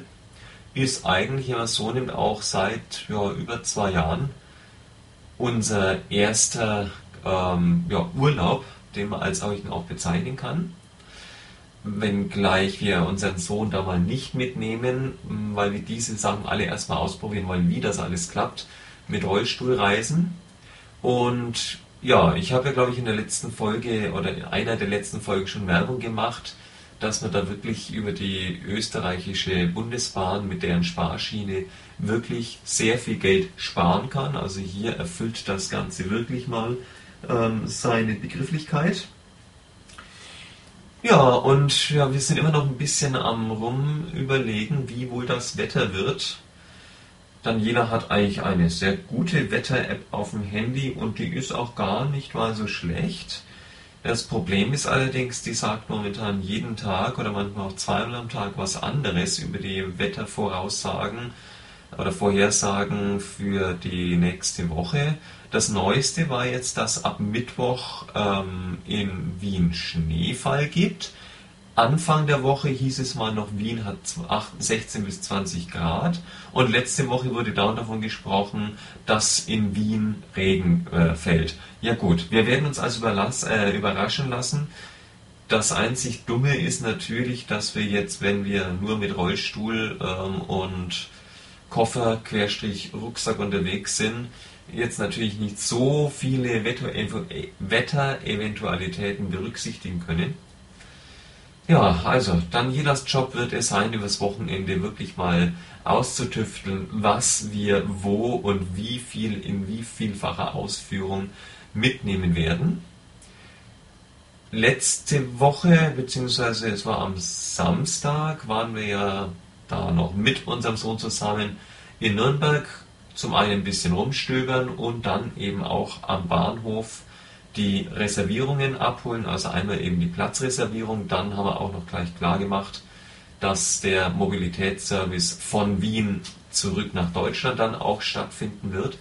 Ist eigentlich, man so nimmt, auch seit ja, über zwei Jahren unser erster ähm, ja, Urlaub den man als solchen auch bezeichnen kann. Wenngleich wir unseren Sohn da mal nicht mitnehmen, weil wir diese Sachen alle erstmal ausprobieren wollen, wie das alles klappt mit Rollstuhlreisen. Und ja, ich habe ja, glaube ich, in der letzten Folge oder in einer der letzten Folgen schon Werbung gemacht, dass man da wirklich über die österreichische Bundesbahn mit deren Sparschiene wirklich sehr viel Geld sparen kann. Also hier erfüllt das Ganze wirklich mal ähm, seine Begrifflichkeit. Ja, und ja, wir sind immer noch ein bisschen am Rumüberlegen, wie wohl das Wetter wird. Daniela hat eigentlich eine sehr gute Wetter-App auf dem Handy und die ist auch gar nicht mal so schlecht. Das Problem ist allerdings, die sagt momentan jeden Tag oder manchmal auch zweimal am Tag was anderes über die Wettervoraussagen oder Vorhersagen für die nächste Woche. Das Neueste war jetzt, dass ab Mittwoch ähm, in Wien Schneefall gibt. Anfang der Woche hieß es mal noch, Wien hat 16 bis 20 Grad. Und letzte Woche wurde dauernd davon gesprochen, dass in Wien Regen äh, fällt. Ja gut, wir werden uns also äh, überraschen lassen. Das einzig Dumme ist natürlich, dass wir jetzt, wenn wir nur mit Rollstuhl ähm, und Koffer, Querstrich, Rucksack unterwegs sind, jetzt natürlich nicht so viele Wettereventualitäten berücksichtigen können. Ja, also Danielas Job wird es sein, übers Wochenende wirklich mal auszutüfteln, was wir wo und wie viel in wie vielfacher Ausführung mitnehmen werden. Letzte Woche, beziehungsweise es war am Samstag, waren wir ja da noch mit unserem Sohn zusammen in Nürnberg zum einen ein bisschen rumstöbern und dann eben auch am Bahnhof die Reservierungen abholen, also einmal eben die Platzreservierung, dann haben wir auch noch gleich klar gemacht, dass der Mobilitätsservice von Wien zurück nach Deutschland dann auch stattfinden wird.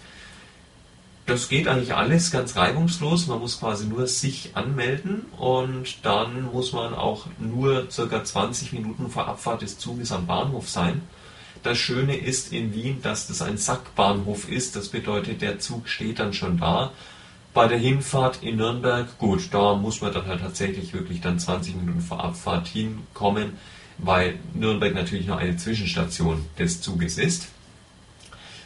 Das geht eigentlich alles ganz reibungslos. Man muss quasi nur sich anmelden und dann muss man auch nur circa 20 Minuten vor Abfahrt des Zuges am Bahnhof sein. Das Schöne ist in Wien, dass das ein Sackbahnhof ist. Das bedeutet, der Zug steht dann schon da. Bei der Hinfahrt in Nürnberg, gut, da muss man dann halt tatsächlich wirklich dann 20 Minuten vor Abfahrt hinkommen, weil Nürnberg natürlich nur eine Zwischenstation des Zuges ist.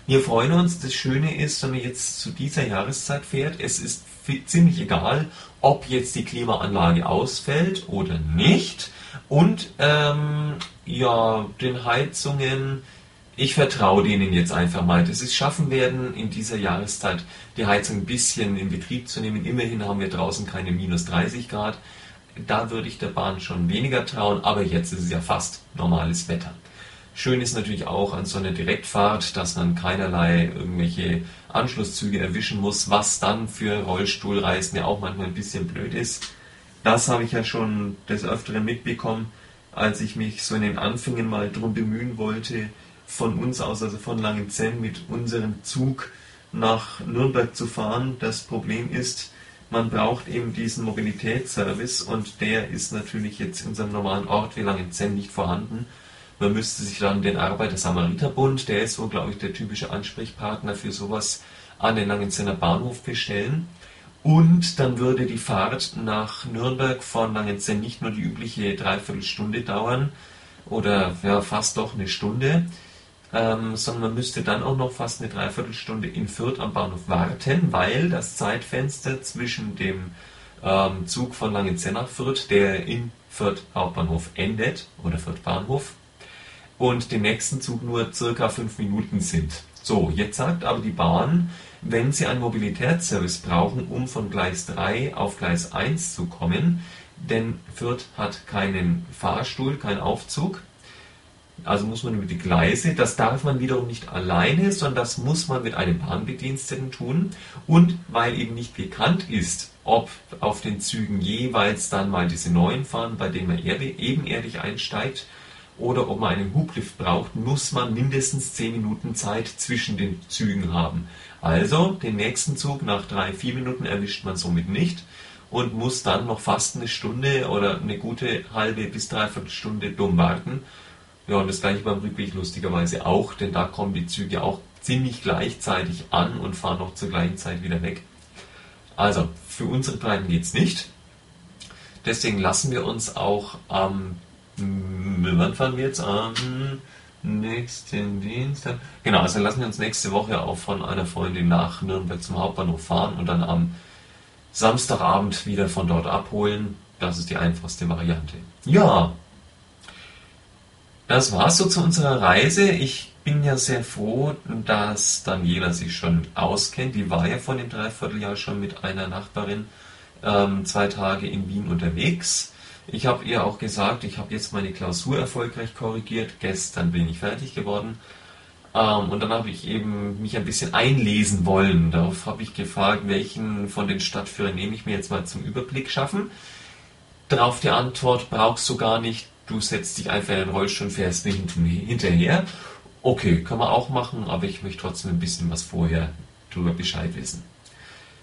Wir freuen uns. Das Schöne ist, wenn man jetzt zu dieser Jahreszeit fährt, es ist ziemlich egal, ob jetzt die Klimaanlage ausfällt oder nicht. Und ähm, ja, den Heizungen, ich vertraue denen jetzt einfach mal, dass sie es schaffen werden, in dieser Jahreszeit die Heizung ein bisschen in Betrieb zu nehmen. Immerhin haben wir draußen keine minus 30 Grad. Da würde ich der Bahn schon weniger trauen, aber jetzt ist es ja fast normales Wetter. Schön ist natürlich auch an so einer Direktfahrt, dass man keinerlei irgendwelche Anschlusszüge erwischen muss, was dann für Rollstuhlreisen ja auch manchmal ein bisschen blöd ist. Das habe ich ja schon des Öfteren mitbekommen, als ich mich so in den Anfängen mal drum bemühen wollte, von uns aus, also von Langenzenn, mit unserem Zug nach Nürnberg zu fahren. Das Problem ist, man braucht eben diesen Mobilitätsservice und der ist natürlich jetzt in unserem normalen Ort wie Langenzenn nicht vorhanden. Man müsste sich dann den Arbeiter-Samariter-Bund, der ist so, glaube ich, der typische Ansprechpartner für sowas, an den Langenzenner Bahnhof bestellen. Und dann würde die Fahrt nach Nürnberg von Langenzenn nicht nur die übliche Dreiviertelstunde dauern oder ja, fast doch eine Stunde, ähm, sondern man müsste dann auch noch fast eine Dreiviertelstunde in Fürth am Bahnhof warten, weil das Zeitfenster zwischen dem ähm, Zug von Langenzenn nach Fürth, der in Fürth Hauptbahnhof endet, oder Fürth Bahnhof, und den nächsten Zug nur circa fünf Minuten sind. So, jetzt sagt aber die Bahn, wenn Sie einen Mobilitätsservice brauchen, um von Gleis 3 auf Gleis 1 zu kommen, denn Fürth hat keinen Fahrstuhl, keinen Aufzug, also muss man über die Gleise, das darf man wiederum nicht alleine, sondern das muss man mit einem Bahnbediensteten tun. Und weil eben nicht bekannt ist, ob auf den Zügen jeweils dann mal diese neuen fahren, bei denen man ebenerdig einsteigt, oder ob man einen Hublift braucht, muss man mindestens 10 Minuten Zeit zwischen den Zügen haben. Also den nächsten Zug nach 3, 4 Minuten erwischt man somit nicht und muss dann noch fast eine Stunde oder eine gute halbe bis dreiviertel Stunde dumm warten. Ja, und das gleiche beim Rückweg lustigerweise auch, denn da kommen die Züge auch ziemlich gleichzeitig an und fahren noch zur gleichen Zeit wieder weg. Also, für unsere geht es nicht. Deswegen lassen wir uns auch am wann fahren wir jetzt? Am nächsten Dienstag. Genau, also lassen wir uns nächste Woche auch von einer Freundin nach Nürnberg zum Hauptbahnhof fahren und dann am Samstagabend wieder von dort abholen. Das ist die einfachste Variante. Ja, das war's so zu unserer Reise. Ich bin ja sehr froh, dass Daniela sich schon auskennt. Die war ja vor dem Dreivierteljahr schon mit einer Nachbarin ähm, zwei Tage in Wien unterwegs. Ich habe ihr auch gesagt, ich habe jetzt meine Klausur erfolgreich korrigiert. Gestern bin ich fertig geworden. Ähm, und dann habe ich eben mich ein bisschen einlesen wollen. Darauf habe ich gefragt, welchen von den Stadtführern nehme ich mir jetzt mal zum Überblick schaffen. Darauf die Antwort, brauchst du gar nicht. Du setzt dich einfach in den Rollstuhl und fährst mir hinterher. Okay, kann man auch machen, aber ich möchte trotzdem ein bisschen was vorher darüber Bescheid wissen.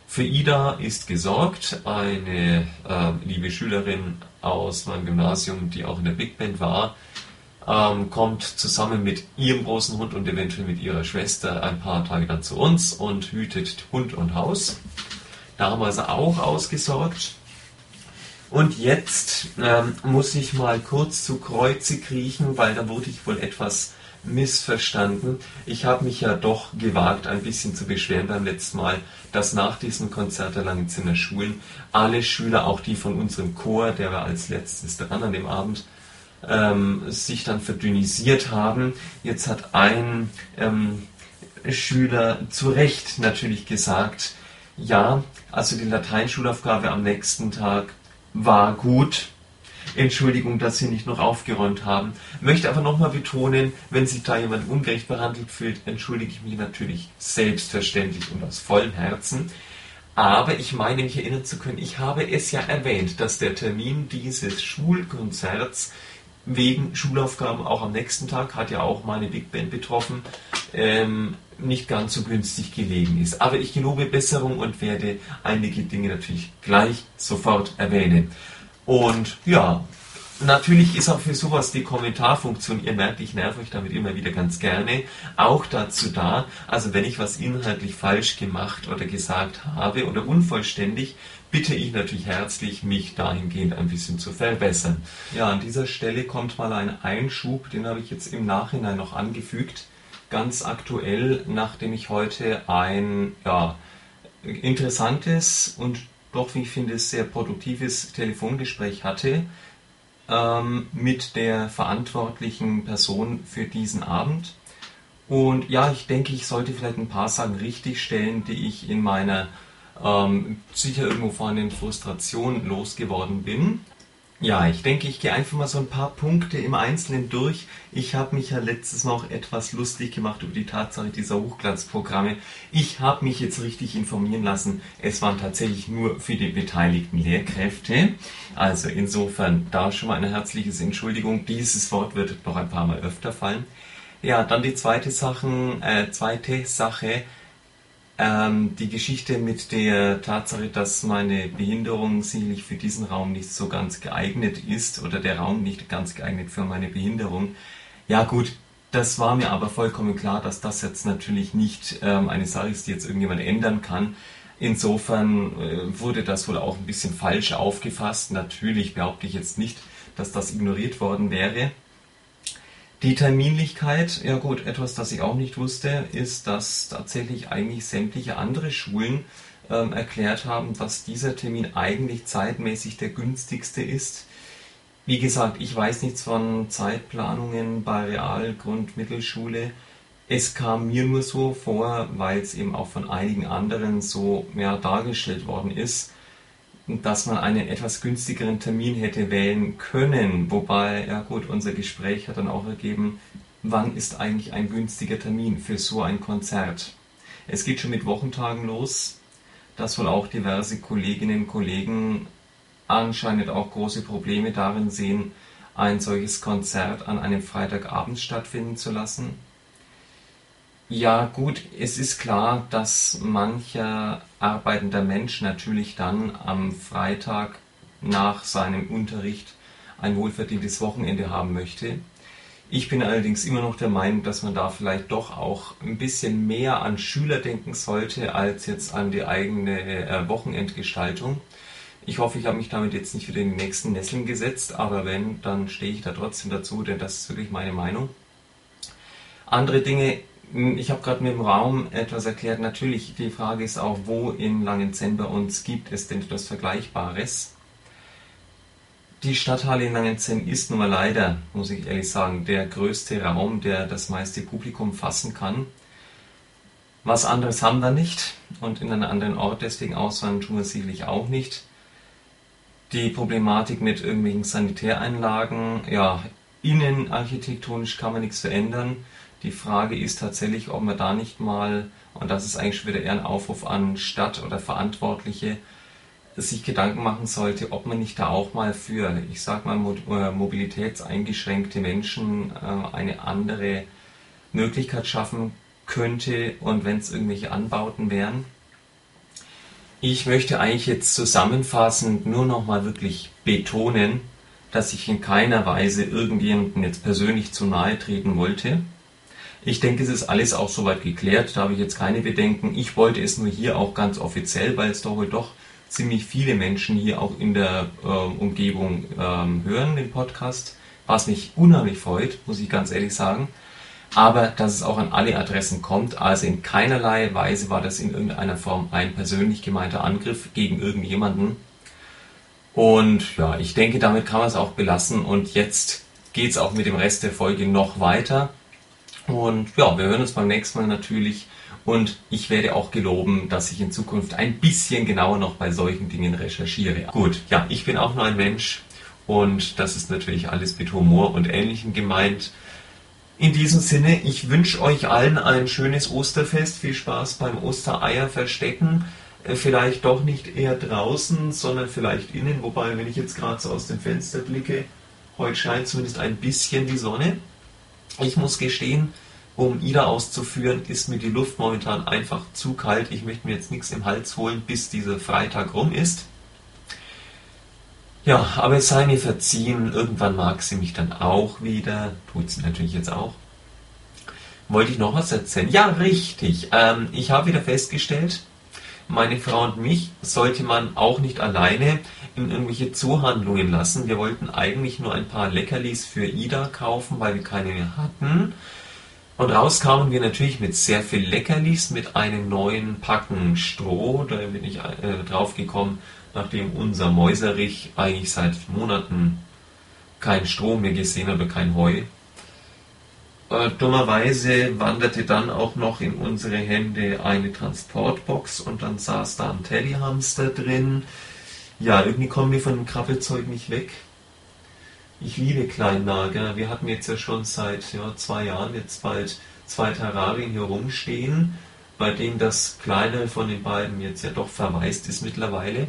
Für Ida ist gesorgt, eine äh, liebe Schülerin aus meinem Gymnasium, die auch in der Big Band war, ähm, kommt zusammen mit ihrem großen Hund und eventuell mit ihrer Schwester ein paar Tage dann zu uns und hütet Hund und Haus. Da haben wir also auch ausgesorgt. Und jetzt ähm, muss ich mal kurz zu Kreuze kriechen, weil da wurde ich wohl etwas missverstanden. Ich habe mich ja doch gewagt, ein bisschen zu beschweren beim letzten Mal, dass nach diesem Konzert der Langenzinner Schulen alle Schüler, auch die von unserem Chor, der war als letztes dran an dem Abend, ähm, sich dann verdünnisiert haben. Jetzt hat ein ähm, Schüler zu Recht natürlich gesagt, ja, also die Lateinschulaufgabe am nächsten Tag war gut. Entschuldigung, dass Sie nicht noch aufgeräumt haben. Möchte aber nochmal betonen, wenn sich da jemand ungerecht behandelt fühlt, entschuldige ich mich natürlich selbstverständlich und aus vollem Herzen. Aber ich meine mich erinnern zu können, ich habe es ja erwähnt, dass der Termin dieses Schulkonzerts wegen Schulaufgaben auch am nächsten Tag, hat ja auch meine Big Band betroffen, ähm, nicht ganz so günstig gelegen ist. Aber ich gelobe Besserung und werde einige Dinge natürlich gleich sofort erwähnen. Und ja, natürlich ist auch für sowas die Kommentarfunktion, ihr merkt, ich nerv euch damit immer wieder ganz gerne, auch dazu da. Also wenn ich was inhaltlich falsch gemacht oder gesagt habe oder unvollständig, bitte ich natürlich herzlich, mich dahingehend ein bisschen zu verbessern. Ja, an dieser Stelle kommt mal ein Einschub, den habe ich jetzt im Nachhinein noch angefügt, ganz aktuell, nachdem ich heute ein ja, interessantes und doch, wie ich finde, sehr produktives Telefongespräch hatte ähm, mit der verantwortlichen Person für diesen Abend. Und ja, ich denke, ich sollte vielleicht ein paar Sachen richtigstellen, die ich in meiner ähm, sicher irgendwo vorhandenen Frustration losgeworden bin. Ja, ich denke, ich gehe einfach mal so ein paar Punkte im Einzelnen durch. Ich habe mich ja letztes Mal auch etwas lustig gemacht über die Tatsache dieser Hochglanzprogramme. Ich habe mich jetzt richtig informieren lassen. Es waren tatsächlich nur für die beteiligten Lehrkräfte. Also insofern da schon mal eine herzliche Entschuldigung. Dieses Wort wird noch ein paar Mal öfter fallen. Ja, dann die zweite Sache, äh, zweite Sache ähm, die Geschichte mit der Tatsache, dass meine Behinderung sicherlich für diesen Raum nicht so ganz geeignet ist oder der Raum nicht ganz geeignet für meine Behinderung. Ja gut, das war mir aber vollkommen klar, dass das jetzt natürlich nicht ähm, eine Sache ist, die jetzt irgendjemand ändern kann. Insofern äh, wurde das wohl auch ein bisschen falsch aufgefasst. Natürlich behaupte ich jetzt nicht, dass das ignoriert worden wäre. Die Terminlichkeit, ja gut, etwas, das ich auch nicht wusste, ist, dass tatsächlich eigentlich sämtliche andere Schulen ähm, erklärt haben, dass dieser Termin eigentlich zeitmäßig der günstigste ist. Wie gesagt, ich weiß nichts von Zeitplanungen bei Real-, Grund-, Mittelschule. Es kam mir nur so vor, weil es eben auch von einigen anderen so ja, dargestellt worden ist dass man einen etwas günstigeren Termin hätte wählen können. Wobei, ja gut, unser Gespräch hat dann auch ergeben, wann ist eigentlich ein günstiger Termin für so ein Konzert? Es geht schon mit Wochentagen los, dass wohl auch diverse Kolleginnen und Kollegen anscheinend auch große Probleme darin sehen, ein solches Konzert an einem Freitagabend stattfinden zu lassen. Ja, gut, es ist klar, dass mancher arbeitender Mensch natürlich dann am Freitag nach seinem Unterricht ein wohlverdientes Wochenende haben möchte. Ich bin allerdings immer noch der Meinung, dass man da vielleicht doch auch ein bisschen mehr an Schüler denken sollte, als jetzt an die eigene äh, Wochenendgestaltung. Ich hoffe, ich habe mich damit jetzt nicht in die nächsten Nesseln gesetzt, aber wenn, dann stehe ich da trotzdem dazu, denn das ist wirklich meine Meinung. Andere Dinge, ich habe gerade mit dem Raum etwas erklärt. Natürlich, die Frage ist auch, wo in Langenzenn bei uns gibt es denn etwas Vergleichbares? Die Stadthalle in Langenzenn ist nun mal leider, muss ich ehrlich sagen, der größte Raum, der das meiste Publikum fassen kann. Was anderes haben wir nicht und in einem anderen Ort deswegen auswandern tun wir sicherlich auch nicht. Die Problematik mit irgendwelchen Sanitäreinlagen, ja, innenarchitektonisch kann man nichts verändern. Die Frage ist tatsächlich, ob man da nicht mal, und das ist eigentlich wieder eher ein Aufruf an Stadt oder Verantwortliche, sich Gedanken machen sollte, ob man nicht da auch mal für, ich sag mal, äh, mobilitätseingeschränkte Menschen äh, eine andere Möglichkeit schaffen könnte und wenn es irgendwelche Anbauten wären. Ich möchte eigentlich jetzt zusammenfassend nur nochmal wirklich betonen, dass ich in keiner Weise irgendjemandem jetzt persönlich zu nahe treten wollte. Ich denke, es ist alles auch soweit geklärt, da habe ich jetzt keine Bedenken. Ich wollte es nur hier auch ganz offiziell, weil es doch wohl doch ziemlich viele Menschen hier auch in der äh, Umgebung ähm, hören, den Podcast, was mich unheimlich freut, muss ich ganz ehrlich sagen. Aber dass es auch an alle Adressen kommt, also in keinerlei Weise war das in irgendeiner Form ein persönlich gemeinter Angriff gegen irgendjemanden. Und ja, ich denke, damit kann man es auch belassen. Und jetzt geht es auch mit dem Rest der Folge noch weiter. Und ja, wir hören uns beim nächsten Mal natürlich. Und ich werde auch geloben, dass ich in Zukunft ein bisschen genauer noch bei solchen Dingen recherchiere. Gut, ja, ich bin auch nur ein Mensch. Und das ist natürlich alles mit Humor und Ähnlichem gemeint. In diesem Sinne, ich wünsche euch allen ein schönes Osterfest. Viel Spaß beim Ostereier verstecken. Äh, vielleicht doch nicht eher draußen, sondern vielleicht innen. Wobei, wenn ich jetzt gerade so aus dem Fenster blicke, heute scheint zumindest ein bisschen die Sonne. Ich muss gestehen, um Ida auszuführen, ist mir die Luft momentan einfach zu kalt. Ich möchte mir jetzt nichts im Hals holen, bis dieser Freitag rum ist. Ja, aber es sei mir verziehen, irgendwann mag sie mich dann auch wieder. Tut sie natürlich jetzt auch. Wollte ich noch was erzählen? Ja, richtig. Ähm, ich habe wieder festgestellt, meine Frau und mich sollte man auch nicht alleine in irgendwelche Zoohandlungen lassen. Wir wollten eigentlich nur ein paar Leckerlis für Ida kaufen, weil wir keine mehr hatten. Und raus kamen wir natürlich mit sehr viel Leckerlis, mit einem neuen Packen Stroh. Da bin ich äh, drauf gekommen, nachdem unser Mäuserich eigentlich seit Monaten kein Stroh mehr gesehen oder kein Heu. Äh, dummerweise wanderte dann auch noch in unsere Hände eine Transportbox und dann saß da ein Teddyhamster drin. Ja, irgendwie kommen wir von dem Krabbelzeug nicht weg. Ich liebe Kleinlager. Wir hatten jetzt ja schon seit ja, zwei Jahren jetzt bald zwei Terrarien hier rumstehen, bei denen das kleinere von den beiden jetzt ja doch verwaist ist mittlerweile.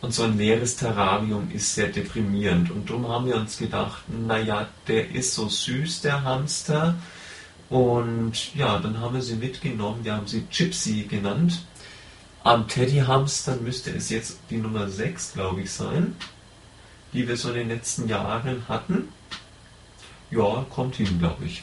Und so ein leeres Terrarium ist sehr deprimierend. Und darum haben wir uns gedacht, naja, der ist so süß, der Hamster. Und ja, dann haben wir sie mitgenommen. Wir haben sie Gypsy genannt. Am Teddyhamster müsste es jetzt die Nummer 6, glaube ich, sein, die wir so in den letzten Jahren hatten. Ja, kommt hin, glaube ich.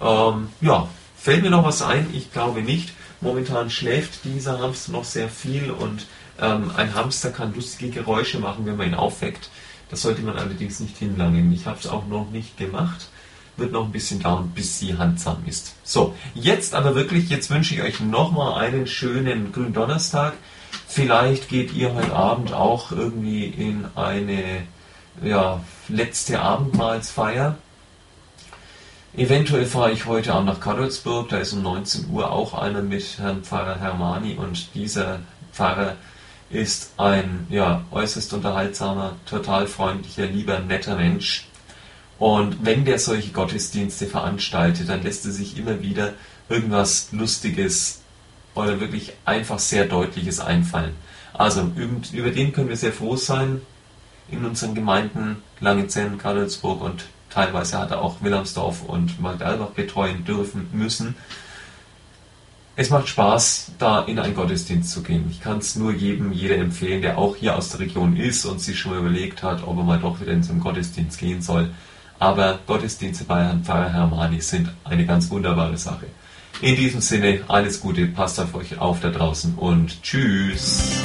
Ähm, ja, fällt mir noch was ein? Ich glaube nicht. Momentan schläft dieser Hamster noch sehr viel und ähm, ein Hamster kann lustige Geräusche machen, wenn man ihn aufweckt. Das sollte man allerdings nicht hinlangen. Ich habe es auch noch nicht gemacht. Wird noch ein bisschen dauern, bis sie handsam ist. So, jetzt aber wirklich, jetzt wünsche ich euch nochmal einen schönen grünen Donnerstag. Vielleicht geht ihr heute Abend auch irgendwie in eine ja, letzte Abendmahlsfeier. Eventuell fahre ich heute Abend nach Kadolsburg, da ist um 19 Uhr auch einer mit Herrn Pfarrer Hermani und dieser Pfarrer ist ein ja, äußerst unterhaltsamer, total freundlicher, lieber, netter Mensch. Und wenn der solche Gottesdienste veranstaltet, dann lässt er sich immer wieder irgendwas Lustiges oder wirklich einfach sehr Deutliches einfallen. Also über den können wir sehr froh sein in unseren Gemeinden Langenzenn, Karlsburg und teilweise hat er auch Wilhelmsdorf und Magdalbach betreuen dürfen müssen es macht Spaß, da in einen Gottesdienst zu gehen. Ich kann es nur jedem, jeder empfehlen, der auch hier aus der Region ist und sich schon mal überlegt hat, ob er mal doch wieder in so einen Gottesdienst gehen soll. Aber Gottesdienste bei Herrn Pfarrer Hermani sind eine ganz wunderbare Sache. In diesem Sinne, alles Gute, passt auf euch auf da draußen und tschüss.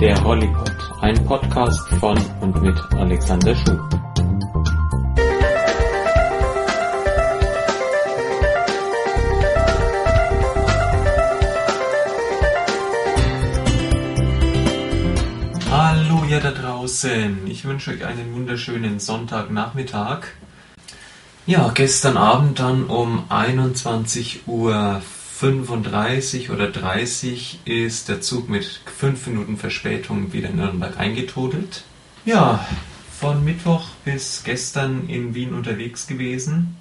Der Hollypod, ein Podcast von und mit Alexander Schuh. Hallo ihr da draußen, ich wünsche euch einen wunderschönen Sonntagnachmittag. Ja, gestern Abend dann um 21 Uhr 35 oder 30 ist der Zug mit 5 Minuten Verspätung wieder in Nürnberg eingetrudelt. Ja, von Mittwoch bis gestern in Wien unterwegs gewesen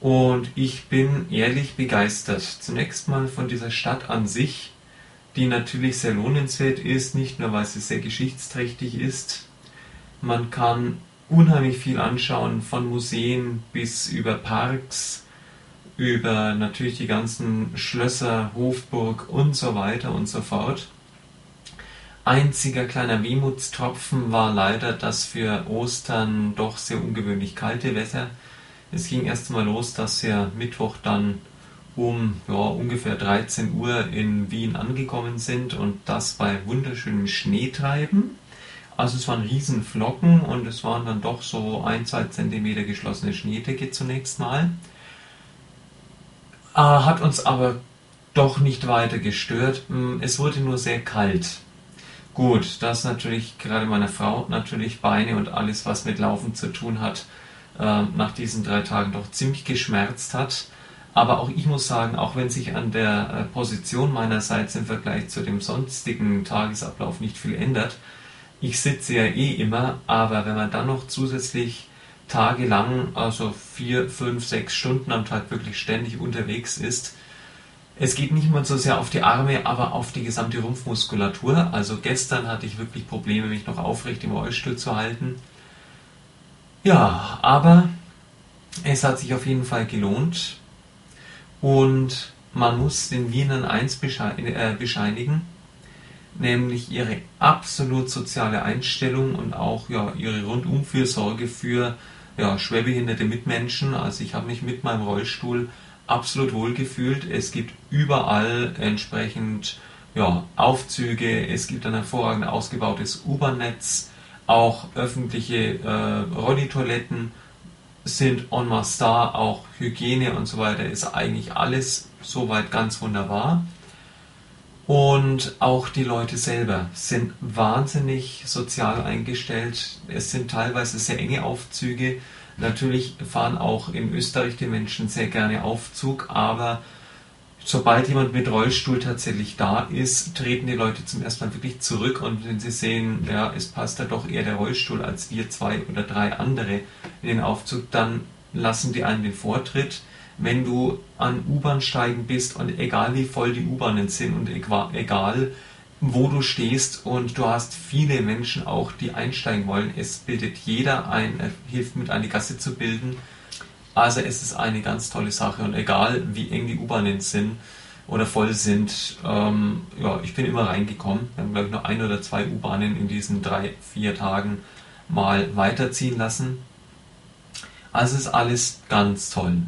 und ich bin ehrlich begeistert. Zunächst mal von dieser Stadt an sich, die natürlich sehr lohnenswert ist, nicht nur weil sie sehr geschichtsträchtig ist. Man kann unheimlich viel anschauen, von Museen bis über Parks, über natürlich die ganzen Schlösser, Hofburg und so weiter und so fort. Einziger kleiner Wehmutstropfen war leider das für Ostern doch sehr ungewöhnlich kalte Wetter. Es ging erst mal los, dass wir Mittwoch dann um ja, ungefähr 13 Uhr in Wien angekommen sind und das bei wunderschönem Schneetreiben. Also es waren Riesenflocken und es waren dann doch so ein, zwei Zentimeter geschlossene Schneedecke zunächst mal. Äh, hat uns aber doch nicht weiter gestört. Hm, es wurde nur sehr kalt. Gut, das natürlich gerade meiner Frau natürlich Beine und alles, was mit Laufen zu tun hat, äh, nach diesen drei Tagen doch ziemlich geschmerzt hat. Aber auch ich muss sagen, auch wenn sich an der äh, Position meinerseits im Vergleich zu dem sonstigen Tagesablauf nicht viel ändert, ich sitze ja eh immer, aber wenn man dann noch zusätzlich tagelang, also vier, fünf, sechs Stunden am Tag wirklich ständig unterwegs ist, es geht nicht mal so sehr auf die Arme, aber auf die gesamte Rumpfmuskulatur. Also gestern hatte ich wirklich Probleme, mich noch aufrecht im Rollstuhl zu halten. Ja, aber es hat sich auf jeden Fall gelohnt. Und man muss den Wienern eins äh, bescheinigen, nämlich ihre absolut soziale Einstellung und auch ja, ihre Rundumfürsorge für ja, schwerbehinderte Mitmenschen. Also ich habe mich mit meinem Rollstuhl absolut wohlgefühlt. Es gibt überall entsprechend ja, Aufzüge, es gibt ein hervorragend ausgebautes U-Bahn-Netz, auch öffentliche äh, Rollitoiletten sind en masse da, auch Hygiene und so weiter ist eigentlich alles soweit ganz wunderbar. Und auch die Leute selber sind wahnsinnig sozial eingestellt. Es sind teilweise sehr enge Aufzüge, Natürlich fahren auch in Österreich die Menschen sehr gerne Aufzug, aber sobald jemand mit Rollstuhl tatsächlich da ist, treten die Leute zum ersten Mal wirklich zurück und wenn sie sehen, ja, es passt da doch eher der Rollstuhl als wir zwei oder drei andere in den Aufzug, dann lassen die einen den Vortritt. Wenn du an U-Bahn-Steigen bist und egal wie voll die U-Bahnen sind und egal wo du stehst und du hast viele Menschen auch, die einsteigen wollen. Es bildet jeder ein, hilft mit, eine Gasse zu bilden. Also es ist eine ganz tolle Sache und egal wie eng die U-Bahnen sind oder voll sind, ähm, ja, ich bin immer reingekommen. Wir haben glaube ich noch ein oder zwei U-Bahnen in diesen drei, vier Tagen mal weiterziehen lassen. Also es ist alles ganz toll.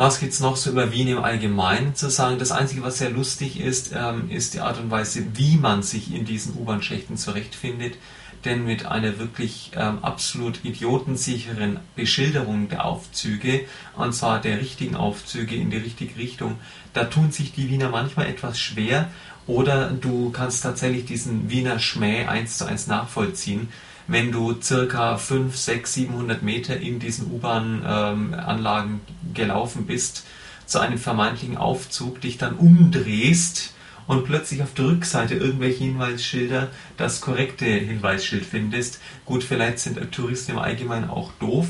Was gibt es noch so über Wien im Allgemeinen zu sagen? Das Einzige, was sehr lustig ist, ähm, ist die Art und Weise, wie man sich in diesen U-Bahn-Schächten zurechtfindet. Denn mit einer wirklich ähm, absolut idiotensicheren Beschilderung der Aufzüge, und zwar der richtigen Aufzüge in die richtige Richtung, da tun sich die Wiener manchmal etwas schwer. Oder du kannst tatsächlich diesen Wiener Schmäh eins zu eins nachvollziehen wenn du circa 5, 6, 700 Meter in diesen U-Bahn-Anlagen gelaufen bist, zu einem vermeintlichen Aufzug, dich dann umdrehst und plötzlich auf der Rückseite irgendwelche Hinweisschilder das korrekte Hinweisschild findest. Gut, vielleicht sind Touristen im Allgemeinen auch doof.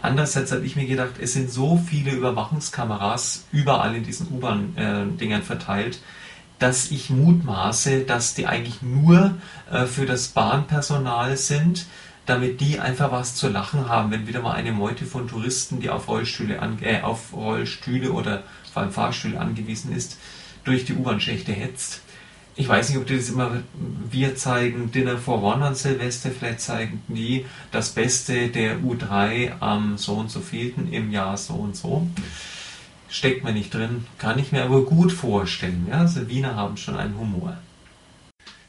Andererseits habe ich mir gedacht, es sind so viele Überwachungskameras überall in diesen U-Bahn-Dingern äh, verteilt, dass ich mutmaße, dass die eigentlich nur äh, für das Bahnpersonal sind, damit die einfach was zu lachen haben, wenn wieder mal eine Meute von Touristen, die auf Rollstühle, an, äh, auf Rollstühle oder vor allem Fahrstühle angewiesen ist, durch die U-Bahn-Schächte hetzt. Ich weiß nicht, ob die das immer, wir zeigen Dinner for One an Silvester, vielleicht zeigen. Die das Beste der U3 am so und so vielten im Jahr so und so steckt mir nicht drin, kann ich mir aber gut vorstellen. Ja? Also Wiener haben schon einen Humor.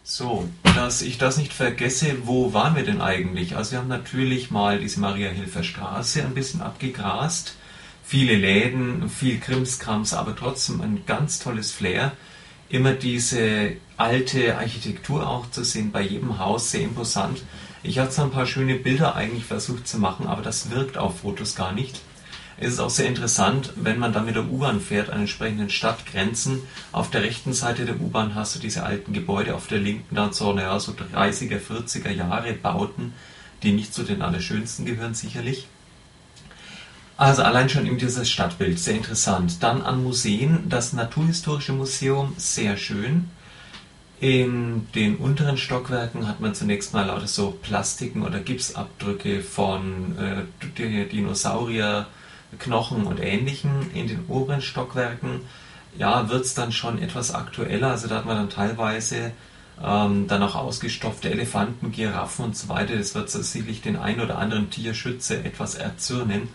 So, dass ich das nicht vergesse, wo waren wir denn eigentlich? Also wir haben natürlich mal diese Maria-Hilfer Straße ein bisschen abgegrast. Viele Läden, viel Krimskrams, aber trotzdem ein ganz tolles Flair. Immer diese alte Architektur auch zu sehen, bei jedem Haus sehr imposant. Ich hatte so ein paar schöne Bilder eigentlich versucht zu machen, aber das wirkt auf Fotos gar nicht Es ist auch sehr interessant, wenn man dann mit der U-Bahn fährt, an entsprechenden Stadtgrenzen. Auf der rechten Seite der U-Bahn hast du diese alten Gebäude, auf der linken dann so, naja, so 30er, 40er Jahre Bauten, die nicht zu den allerschönsten gehören, sicherlich. Also allein schon in dieses Stadtbild, sehr interessant. Dann an Museen, das Naturhistorische Museum, sehr schön. In den unteren Stockwerken hat man zunächst mal lauter so Plastiken oder Gipsabdrücke von äh, Dinosaurier, Knochen und Ähnlichem. In den oberen Stockwerken ja, wird es dann schon etwas aktueller. Also da hat man dann teilweise ähm, dann auch ausgestopfte Elefanten, Giraffen und so weiter. Das wird sicherlich den ein oder anderen Tierschütze etwas erzürnen.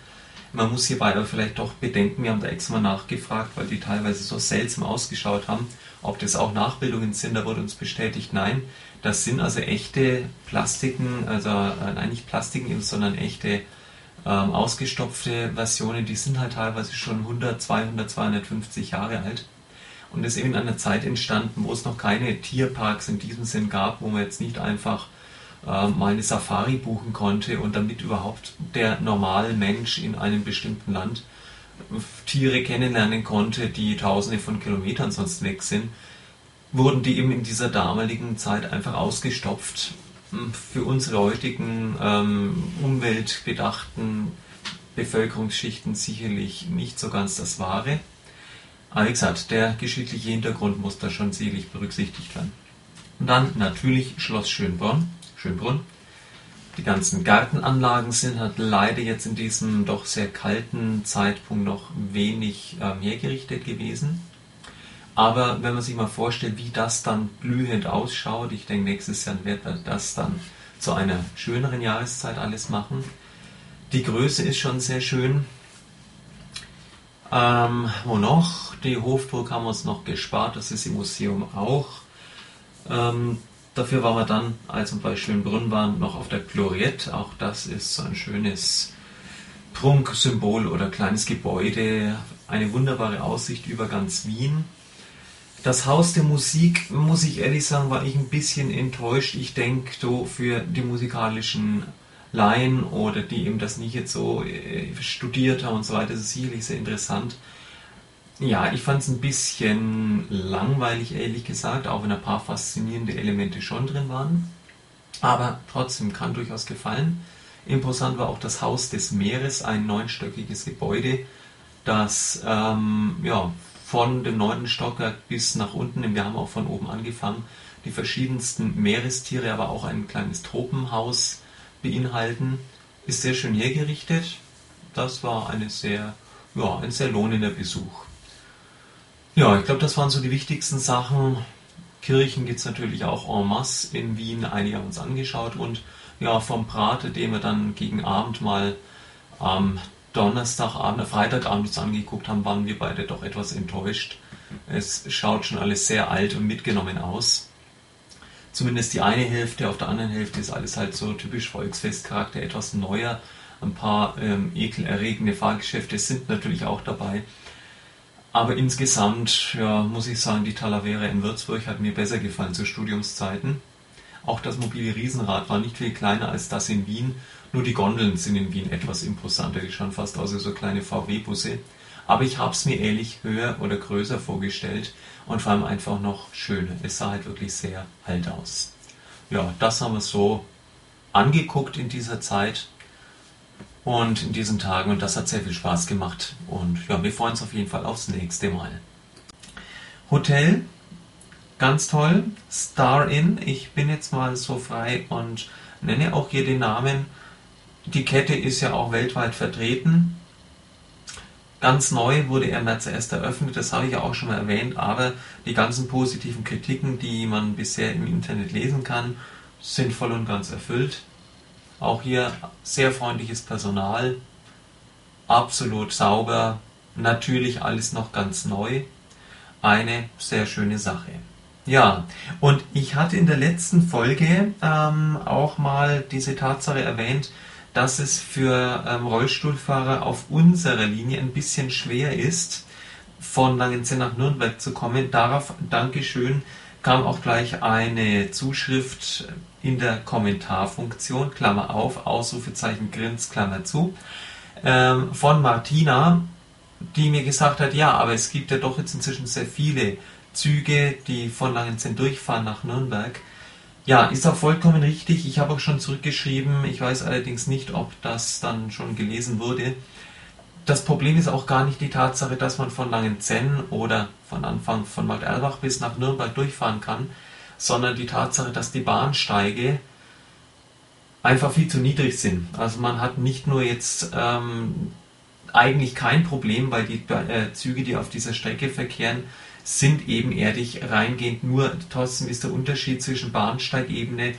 Man muss hierbei aber vielleicht doch bedenken, wir haben da extra mal nachgefragt, weil die teilweise so seltsam ausgeschaut haben, ob das auch Nachbildungen sind, da wurde uns bestätigt, nein, das sind also echte Plastiken, also äh, nein, nicht Plastiken, sondern echte ähm, ausgestopfte Versionen, die sind halt teilweise schon 100, 200, 250 Jahre alt. Und ist eben in einer Zeit entstanden, wo es noch keine Tierparks in diesem Sinn gab, wo man jetzt nicht einfach äh, mal eine Safari buchen konnte und damit überhaupt der normale Mensch in einem bestimmten Land Tiere kennenlernen konnte, die tausende von Kilometern sonst weg sind, wurden die eben in dieser damaligen Zeit einfach ausgestopft. Für unsere heutigen ähm, umweltbedachten Bevölkerungsschichten sicherlich nicht so ganz das Wahre. Aber wie gesagt, der geschichtliche Hintergrund muss da schon sicherlich berücksichtigt werden. Und dann natürlich Schloss Schönbrunn. Schönbrunn. Die ganzen Gartenanlagen sind halt leider jetzt in diesem doch sehr kalten Zeitpunkt noch wenig ähm, hergerichtet gewesen. Aber wenn man sich mal vorstellt, wie das dann blühend ausschaut, ich denke, nächstes Jahr wird man das dann zu einer schöneren Jahreszeit alles machen. Die Größe ist schon sehr schön. Ähm, wo noch? Die Hofburg haben wir uns noch gespart, das ist im Museum auch. Ähm, Dafür waren wir dann, als wir bei Schönbrunn waren, noch auf der Gloriette. Auch das ist so ein schönes Prunksymbol oder kleines Gebäude. Eine wunderbare Aussicht über ganz Wien. Das Haus der Musik, muss ich ehrlich sagen, war ich ein bisschen enttäuscht. Ich denke, so für die musikalischen Laien oder die eben das nicht jetzt so äh, studiert haben und so weiter, ist es sicherlich sehr interessant. Ja, ich fand es ein bisschen langweilig, ehrlich gesagt, auch wenn ein paar faszinierende Elemente schon drin waren. Aber trotzdem kann durchaus gefallen. Imposant war auch das Haus des Meeres, ein neunstöckiges Gebäude, das ähm, ja, von dem neunten Stockwerk bis nach unten, wir haben auch von oben angefangen, die verschiedensten Meerestiere, aber auch ein kleines Tropenhaus beinhalten. Ist sehr schön hergerichtet. Das war eine sehr, ja, ein sehr lohnender Besuch. Ja, ich glaube, das waren so die wichtigsten Sachen. Kirchen gibt es natürlich auch en masse in Wien. Einige haben uns angeschaut und ja, vom Prate, den wir dann gegen Abend mal am Donnerstagabend, Freitagabend uns angeguckt haben, waren wir beide doch etwas enttäuscht. Es schaut schon alles sehr alt und mitgenommen aus. Zumindest die eine Hälfte, auf der anderen Hälfte ist alles halt so typisch Volksfestcharakter, etwas neuer. Ein paar ähm, ekelerregende Fahrgeschäfte sind natürlich auch dabei. Aber insgesamt ja, muss ich sagen, die Talavera in Würzburg hat mir besser gefallen zu Studiumszeiten. Auch das mobile Riesenrad war nicht viel kleiner als das in Wien, nur die Gondeln sind in Wien etwas imposanter, die schauen fast aus wie so kleine VW-Busse. Aber ich habe es mir ehrlich höher oder größer vorgestellt und vor allem einfach noch schöner. Es sah halt wirklich sehr alt aus. Ja, das haben wir so angeguckt in dieser Zeit und in diesen Tagen und das hat sehr viel Spaß gemacht und ja, wir freuen uns auf jeden Fall aufs nächste Mal. Hotel, ganz toll, Star Inn, ich bin jetzt mal so frei und nenne auch hier den Namen. Die Kette ist ja auch weltweit vertreten. Ganz neu wurde er im März erst eröffnet, das habe ich ja auch schon mal erwähnt, aber die ganzen positiven Kritiken, die man bisher im Internet lesen kann, sind voll und ganz erfüllt. Auch hier sehr freundliches Personal, absolut sauber, natürlich alles noch ganz neu. Eine sehr schöne Sache. Ja, und ich hatte in der letzten Folge ähm, auch mal diese Tatsache erwähnt, dass es für ähm, Rollstuhlfahrer auf unserer Linie ein bisschen schwer ist, von Langenzenn nach Nürnberg zu kommen. Darauf Dankeschön kam auch gleich eine Zuschrift in der Kommentarfunktion, Klammer auf, Ausrufezeichen Grins, Klammer zu. ähm, von Martina, die mir gesagt hat, ja, aber es gibt ja doch jetzt inzwischen sehr viele Züge, die von Langenzenn durchfahren nach Nürnberg. Ja, ist auch vollkommen richtig. Ich habe auch schon zurückgeschrieben. Ich weiß allerdings nicht, ob das dann schon gelesen wurde. Das Problem ist auch gar nicht die Tatsache, dass man von Langenzenn oder von Anfang von Bad Erlbach bis nach Nürnberg durchfahren kann, sondern die Tatsache, dass die Bahnsteige einfach viel zu niedrig sind. Also man hat nicht nur jetzt ähm, eigentlich kein Problem, weil die äh, Züge, die auf dieser Strecke verkehren, sind ebenerdig reingehend. Nur trotzdem ist der Unterschied zwischen Bahnsteigebene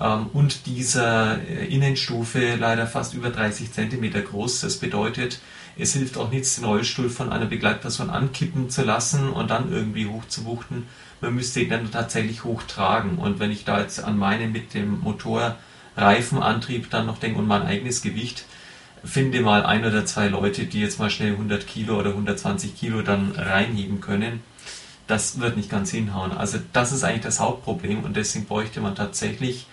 ähm, und dieser äh, Innenstufe leider fast über 30 cm groß. Das bedeutet, es hilft auch nichts, den Rollstuhl von einer Begleitperson ankippen zu lassen und dann irgendwie hochzuwuchten. Man müsste ihn dann tatsächlich hochtragen. Und wenn ich da jetzt an meine mit dem Motorreifenantrieb dann noch denke und mein eigenes Gewicht, finde mal ein oder zwei Leute, die jetzt mal schnell 100 Kilo oder 120 Kilo dann reinheben können das wird nicht ganz hinhauen. Also das ist eigentlich das Hauptproblem und deswegen bräuchte man tatsächlich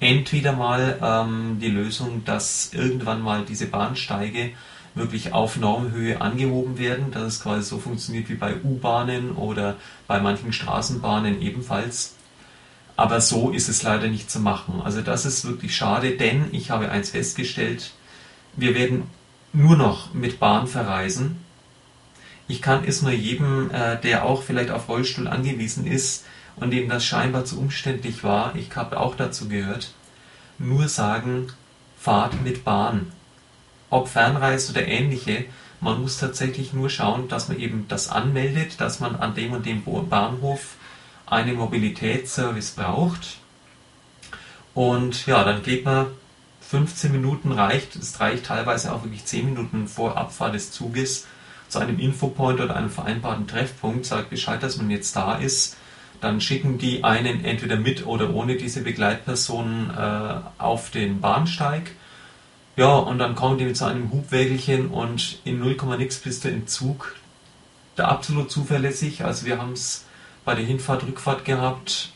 entweder mal ähm, die Lösung, dass irgendwann mal diese Bahnsteige wirklich auf Normhöhe angehoben werden, dass es quasi so funktioniert wie bei U-Bahnen oder bei manchen Straßenbahnen ebenfalls. Aber so ist es leider nicht zu machen. Also das ist wirklich schade, denn ich habe eins festgestellt, wir werden nur noch mit Bahn verreisen ich kann es nur jedem, äh, der auch vielleicht auf Rollstuhl angewiesen ist und dem das scheinbar zu umständlich war, ich habe auch dazu gehört, nur sagen, fahrt mit Bahn. Ob Fernreise oder ähnliche, man muss tatsächlich nur schauen, dass man eben das anmeldet, dass man an dem und dem Bahnhof einen Mobilitätsservice braucht. Und ja, dann geht man 15 Minuten reicht, es reicht teilweise auch wirklich 10 Minuten vor Abfahrt des Zuges zu einem Infopoint oder einem vereinbarten Treffpunkt, sagt Bescheid, dass man jetzt da ist, dann schicken die einen entweder mit oder ohne diese Begleitpersonen äh, auf den Bahnsteig. Ja, und dann kommen die mit so einem Hubwägelchen und in 0, nix bist du im Zug. Da absolut zuverlässig. Also wir haben es bei der Hinfahrt, Rückfahrt gehabt,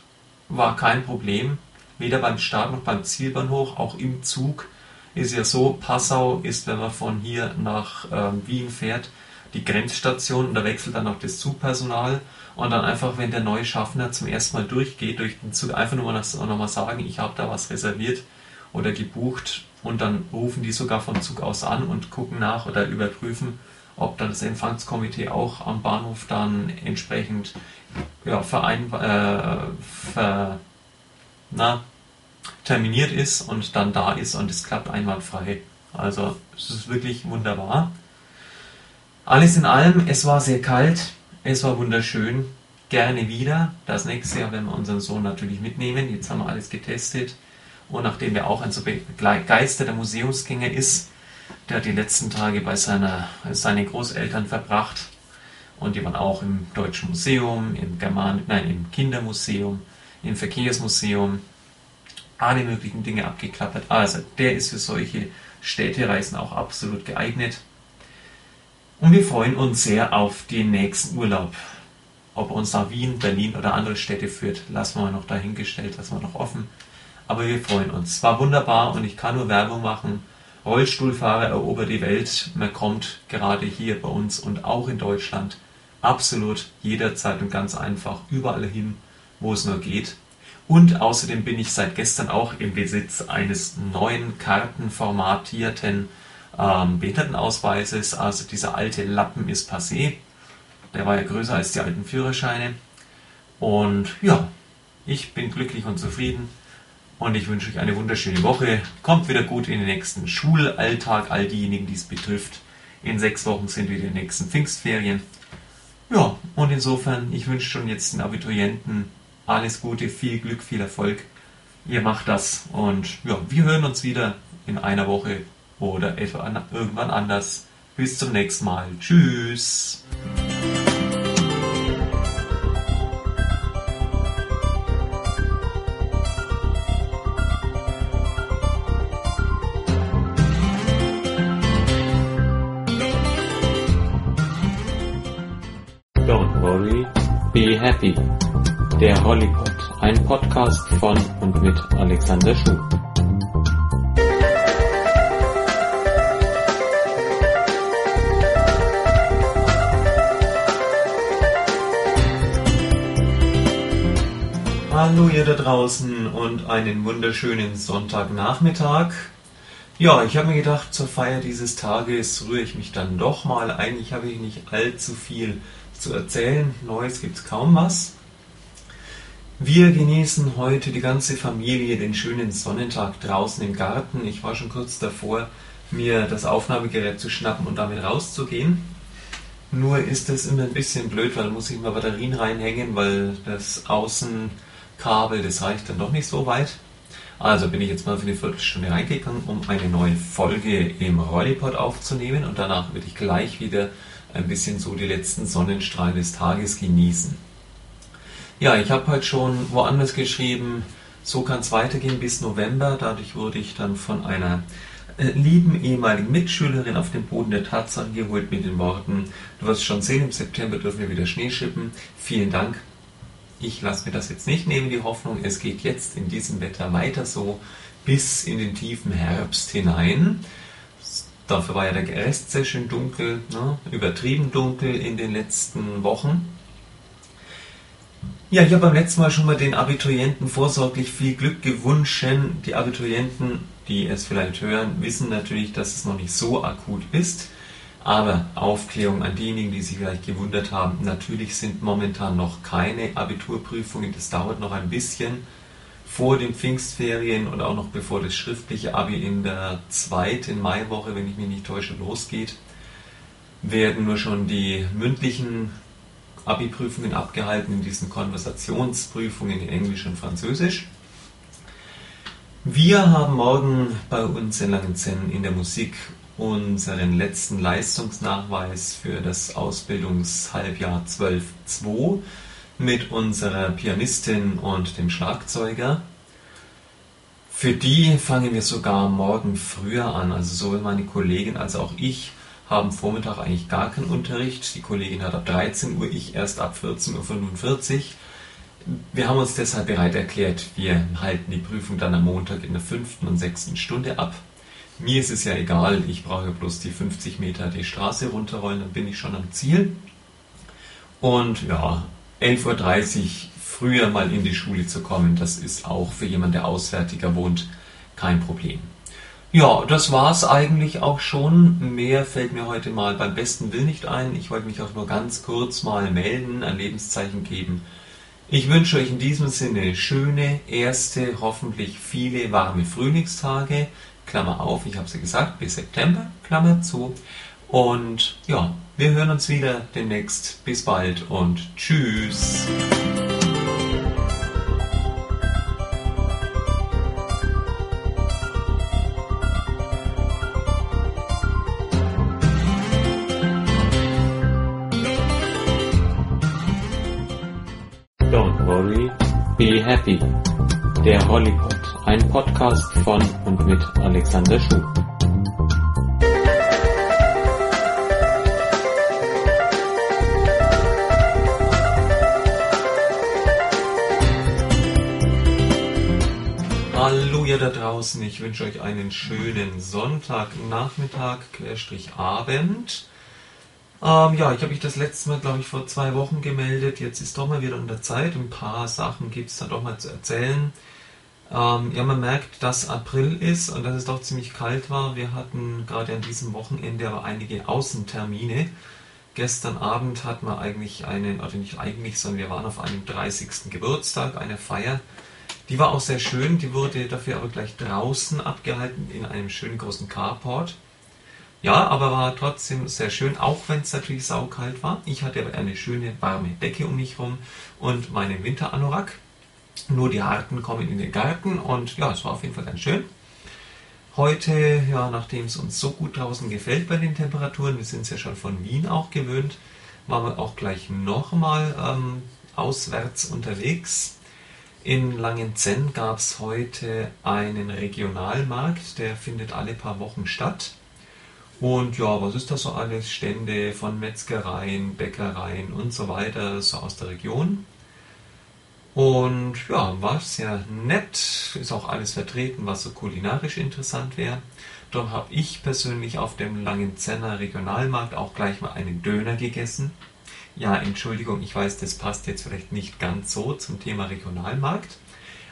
war kein Problem. Weder beim Start noch beim Zielbahnhof, auch im Zug ist ja so, Passau ist, wenn man von hier nach äh, Wien fährt, die Grenzstation und da wechselt dann auch das Zugpersonal und dann einfach, wenn der neue Schaffner zum ersten Mal durchgeht durch den Zug, einfach nur noch mal sagen, ich habe da was reserviert oder gebucht und dann rufen die sogar vom Zug aus an und gucken nach oder überprüfen, ob dann das Empfangskomitee auch am Bahnhof dann entsprechend ja, verein, äh, ver, na, terminiert ist und dann da ist und es klappt einwandfrei. Also es ist wirklich wunderbar. Alles in allem, es war sehr kalt, es war wunderschön, gerne wieder. Das nächste Jahr werden wir unseren Sohn natürlich mitnehmen. Jetzt haben wir alles getestet. Und nachdem er auch ein so begeisterter Museumsgänger ist, der hat die letzten Tage bei seiner, seinen Großeltern verbracht. Und die waren auch im Deutschen Museum, im German, nein, im Kindermuseum, im Verkehrsmuseum, alle möglichen Dinge abgeklappert. Also der ist für solche Städtereisen auch absolut geeignet. Und wir freuen uns sehr auf den nächsten Urlaub. Ob uns nach Wien, Berlin oder andere Städte führt, lassen wir noch dahingestellt, lassen wir noch offen. Aber wir freuen uns. Es war wunderbar und ich kann nur Werbung machen. Rollstuhlfahrer erobert die Welt. Man kommt gerade hier bei uns und auch in Deutschland absolut jederzeit und ganz einfach überall hin, wo es nur geht. Und außerdem bin ich seit gestern auch im Besitz eines neuen kartenformatierten ähm, Behindertenausweises. Also dieser alte Lappen ist passé. Der war ja größer als die alten Führerscheine. Und ja, ich bin glücklich und zufrieden. Und ich wünsche euch eine wunderschöne Woche. Kommt wieder gut in den nächsten Schulalltag, all diejenigen, die es betrifft. In sechs Wochen sind wieder die nächsten Pfingstferien. Ja, und insofern, ich wünsche schon jetzt den Abiturienten alles Gute, viel Glück, viel Erfolg. Ihr macht das und ja, wir hören uns wieder in einer Woche oder etwa irgendwann anders. Bis zum nächsten Mal. Tschüss. Don't worry, be happy. Der Hollypod, ein Podcast von und mit Alexander Schuh. Hallo ihr da draußen und einen wunderschönen Sonntagnachmittag. Ja, ich habe mir gedacht, zur Feier dieses Tages rühre ich mich dann doch mal. Eigentlich habe ich nicht allzu viel zu erzählen. Neues gibt es kaum was. Wir genießen heute die ganze Familie den schönen Sonnentag draußen im Garten. Ich war schon kurz davor, mir das Aufnahmegerät zu schnappen und damit rauszugehen. Nur ist es immer ein bisschen blöd, weil da muss ich mal Batterien reinhängen, weil das Außenkabel, das reicht dann doch nicht so weit. Also bin ich jetzt mal für eine Viertelstunde reingegangen, um eine neue Folge im Rollipod aufzunehmen und danach würde ich gleich wieder ein bisschen so die letzten Sonnenstrahlen des Tages genießen. Ja, ich habe heute schon woanders geschrieben, so kann es weitergehen bis November. Dadurch wurde ich dann von einer äh, lieben ehemaligen Mitschülerin auf den Boden der Tatsachen geholt mit den Worten, du wirst schon sehen, im September dürfen wir wieder Schnee schippen. Vielen Dank. Ich lasse mir das jetzt nicht nehmen, die Hoffnung. Es geht jetzt in diesem Wetter weiter so bis in den tiefen Herbst hinein. Dafür war ja der Rest sehr schön dunkel, ne? übertrieben dunkel in den letzten Wochen. Ja, ich habe beim letzten Mal schon mal den Abiturienten vorsorglich viel Glück gewünscht. Die Abiturienten die es vielleicht hören, wissen natürlich, dass es noch nicht so akut ist. Aber Aufklärung an diejenigen, die sich vielleicht gewundert haben, natürlich sind momentan noch keine Abiturprüfungen. Das dauert noch ein bisschen vor den Pfingstferien und auch noch bevor das schriftliche Abi in der zweiten Maiwoche, wenn ich mich nicht täusche, losgeht, werden nur schon die mündlichen Abi-Prüfungen abgehalten in diesen Konversationsprüfungen in Englisch und Französisch. Wir haben morgen bei uns in Langenzenn in der Musik unseren letzten Leistungsnachweis für das Ausbildungshalbjahr 12.2 mit unserer Pianistin und dem Schlagzeuger. Für die fangen wir sogar morgen früher an. Also sowohl meine Kollegin als auch ich haben Vormittag eigentlich gar keinen Unterricht. Die Kollegin hat ab 13 Uhr, ich erst ab 14.45 Uhr. Wir haben uns deshalb bereit erklärt, wir halten die Prüfung dann am Montag in der fünften und sechsten Stunde ab. Mir ist es ja egal, ich brauche bloß die 50 Meter die Straße runterrollen, dann bin ich schon am Ziel. Und ja, 11.30 Uhr früher mal in die Schule zu kommen, das ist auch für jemanden, der auswärtiger wohnt, kein Problem. Ja, das war's eigentlich auch schon. Mehr fällt mir heute mal beim besten Will nicht ein. Ich wollte mich auch nur ganz kurz mal melden, ein Lebenszeichen geben ich wünsche euch in diesem Sinne schöne, erste, hoffentlich viele warme Frühlingstage. Klammer auf, ich habe sie gesagt, bis September, Klammer zu. Und ja, wir hören uns wieder demnächst. Bis bald und tschüss. Be Happy, der Hollypod, ein Podcast von und mit Alexander Schuh. Hallo ihr da draußen, ich wünsche euch einen schönen Sonntagnachmittag, Querstrich Abend. Ähm, ja, ich habe mich das letzte Mal, glaube ich, vor zwei Wochen gemeldet. Jetzt ist doch mal wieder an der Zeit. Ein paar Sachen gibt es da doch mal zu erzählen. Ähm, ja, man merkt, dass April ist und dass es doch ziemlich kalt war. Wir hatten gerade an diesem Wochenende aber einige Außentermine. Gestern Abend hatten wir eigentlich einen, oder nicht eigentlich, sondern wir waren auf einem 30. Geburtstag, eine Feier. Die war auch sehr schön, die wurde dafür aber gleich draußen abgehalten in einem schönen großen Carport. Ja, aber war trotzdem sehr schön, auch wenn es natürlich saukalt war. Ich hatte aber eine schöne warme Decke um mich herum und meinen Winteranorak. Nur die Harten kommen in den Garten und ja, es war auf jeden Fall ganz schön. Heute, ja, nachdem es uns so gut draußen gefällt bei den Temperaturen, wir sind es ja schon von Wien auch gewöhnt, waren wir auch gleich nochmal ähm, auswärts unterwegs. In Langenzenn gab es heute einen Regionalmarkt, der findet alle paar Wochen statt. Und ja, was ist das so alles? Stände von Metzgereien, Bäckereien und so weiter, so aus der Region. Und ja, war sehr nett, ist auch alles vertreten, was so kulinarisch interessant wäre. Dort habe ich persönlich auf dem Langenzenner Regionalmarkt auch gleich mal einen Döner gegessen. Ja, Entschuldigung, ich weiß, das passt jetzt vielleicht nicht ganz so zum Thema Regionalmarkt.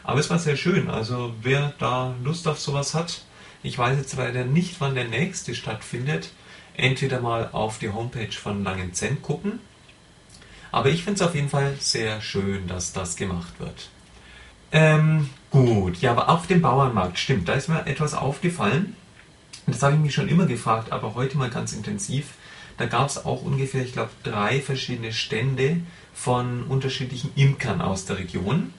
Aber es war sehr schön. Also wer da Lust auf sowas hat, ich weiß jetzt leider nicht, wann der nächste stattfindet. Entweder mal auf die Homepage von Langenzenn gucken. Aber ich finde es auf jeden Fall sehr schön, dass das gemacht wird. Ähm, gut, ja, aber auf dem Bauernmarkt, stimmt, da ist mir etwas aufgefallen. Das habe ich mich schon immer gefragt, aber heute mal ganz intensiv. Da gab es auch ungefähr, ich glaube, drei verschiedene Stände von unterschiedlichen Imkern aus der Region.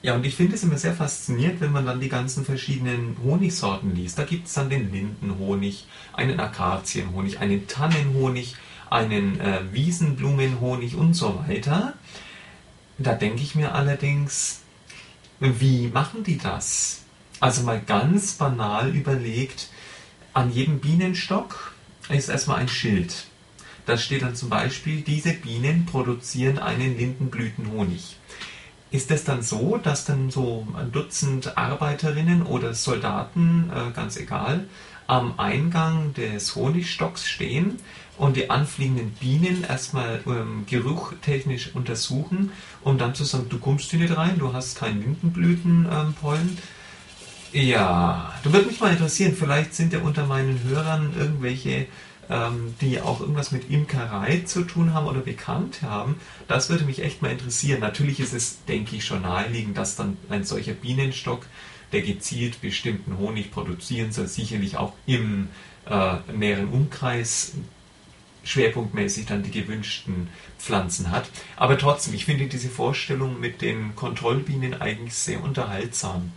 Ja, und ich finde es immer sehr faszinierend, wenn man dann die ganzen verschiedenen Honigsorten liest. Da gibt es dann den Lindenhonig, einen Akazienhonig, einen Tannenhonig, einen äh, Wiesenblumenhonig und so weiter. Da denke ich mir allerdings, wie machen die das? Also mal ganz banal überlegt, an jedem Bienenstock ist erstmal ein Schild. Da steht dann zum Beispiel, diese Bienen produzieren einen Lindenblütenhonig. Ist es dann so, dass dann so ein Dutzend Arbeiterinnen oder Soldaten, äh, ganz egal, am Eingang des Honigstocks stehen und die anfliegenden Bienen erstmal ähm, geruchtechnisch untersuchen, um dann zu sagen, du kommst hier nicht rein, du hast keinen Lindenblütenpollen. Ähm, ja, du würde mich mal interessieren, vielleicht sind ja unter meinen Hörern irgendwelche ähm, die auch irgendwas mit Imkerei zu tun haben oder bekannt haben. Das würde mich echt mal interessieren. Natürlich ist es, denke ich, schon naheliegend, dass dann ein solcher Bienenstock, der gezielt bestimmten Honig produzieren soll, sicherlich auch im äh, näheren Umkreis schwerpunktmäßig dann die gewünschten Pflanzen hat. Aber trotzdem, ich finde diese Vorstellung mit den Kontrollbienen eigentlich sehr unterhaltsam.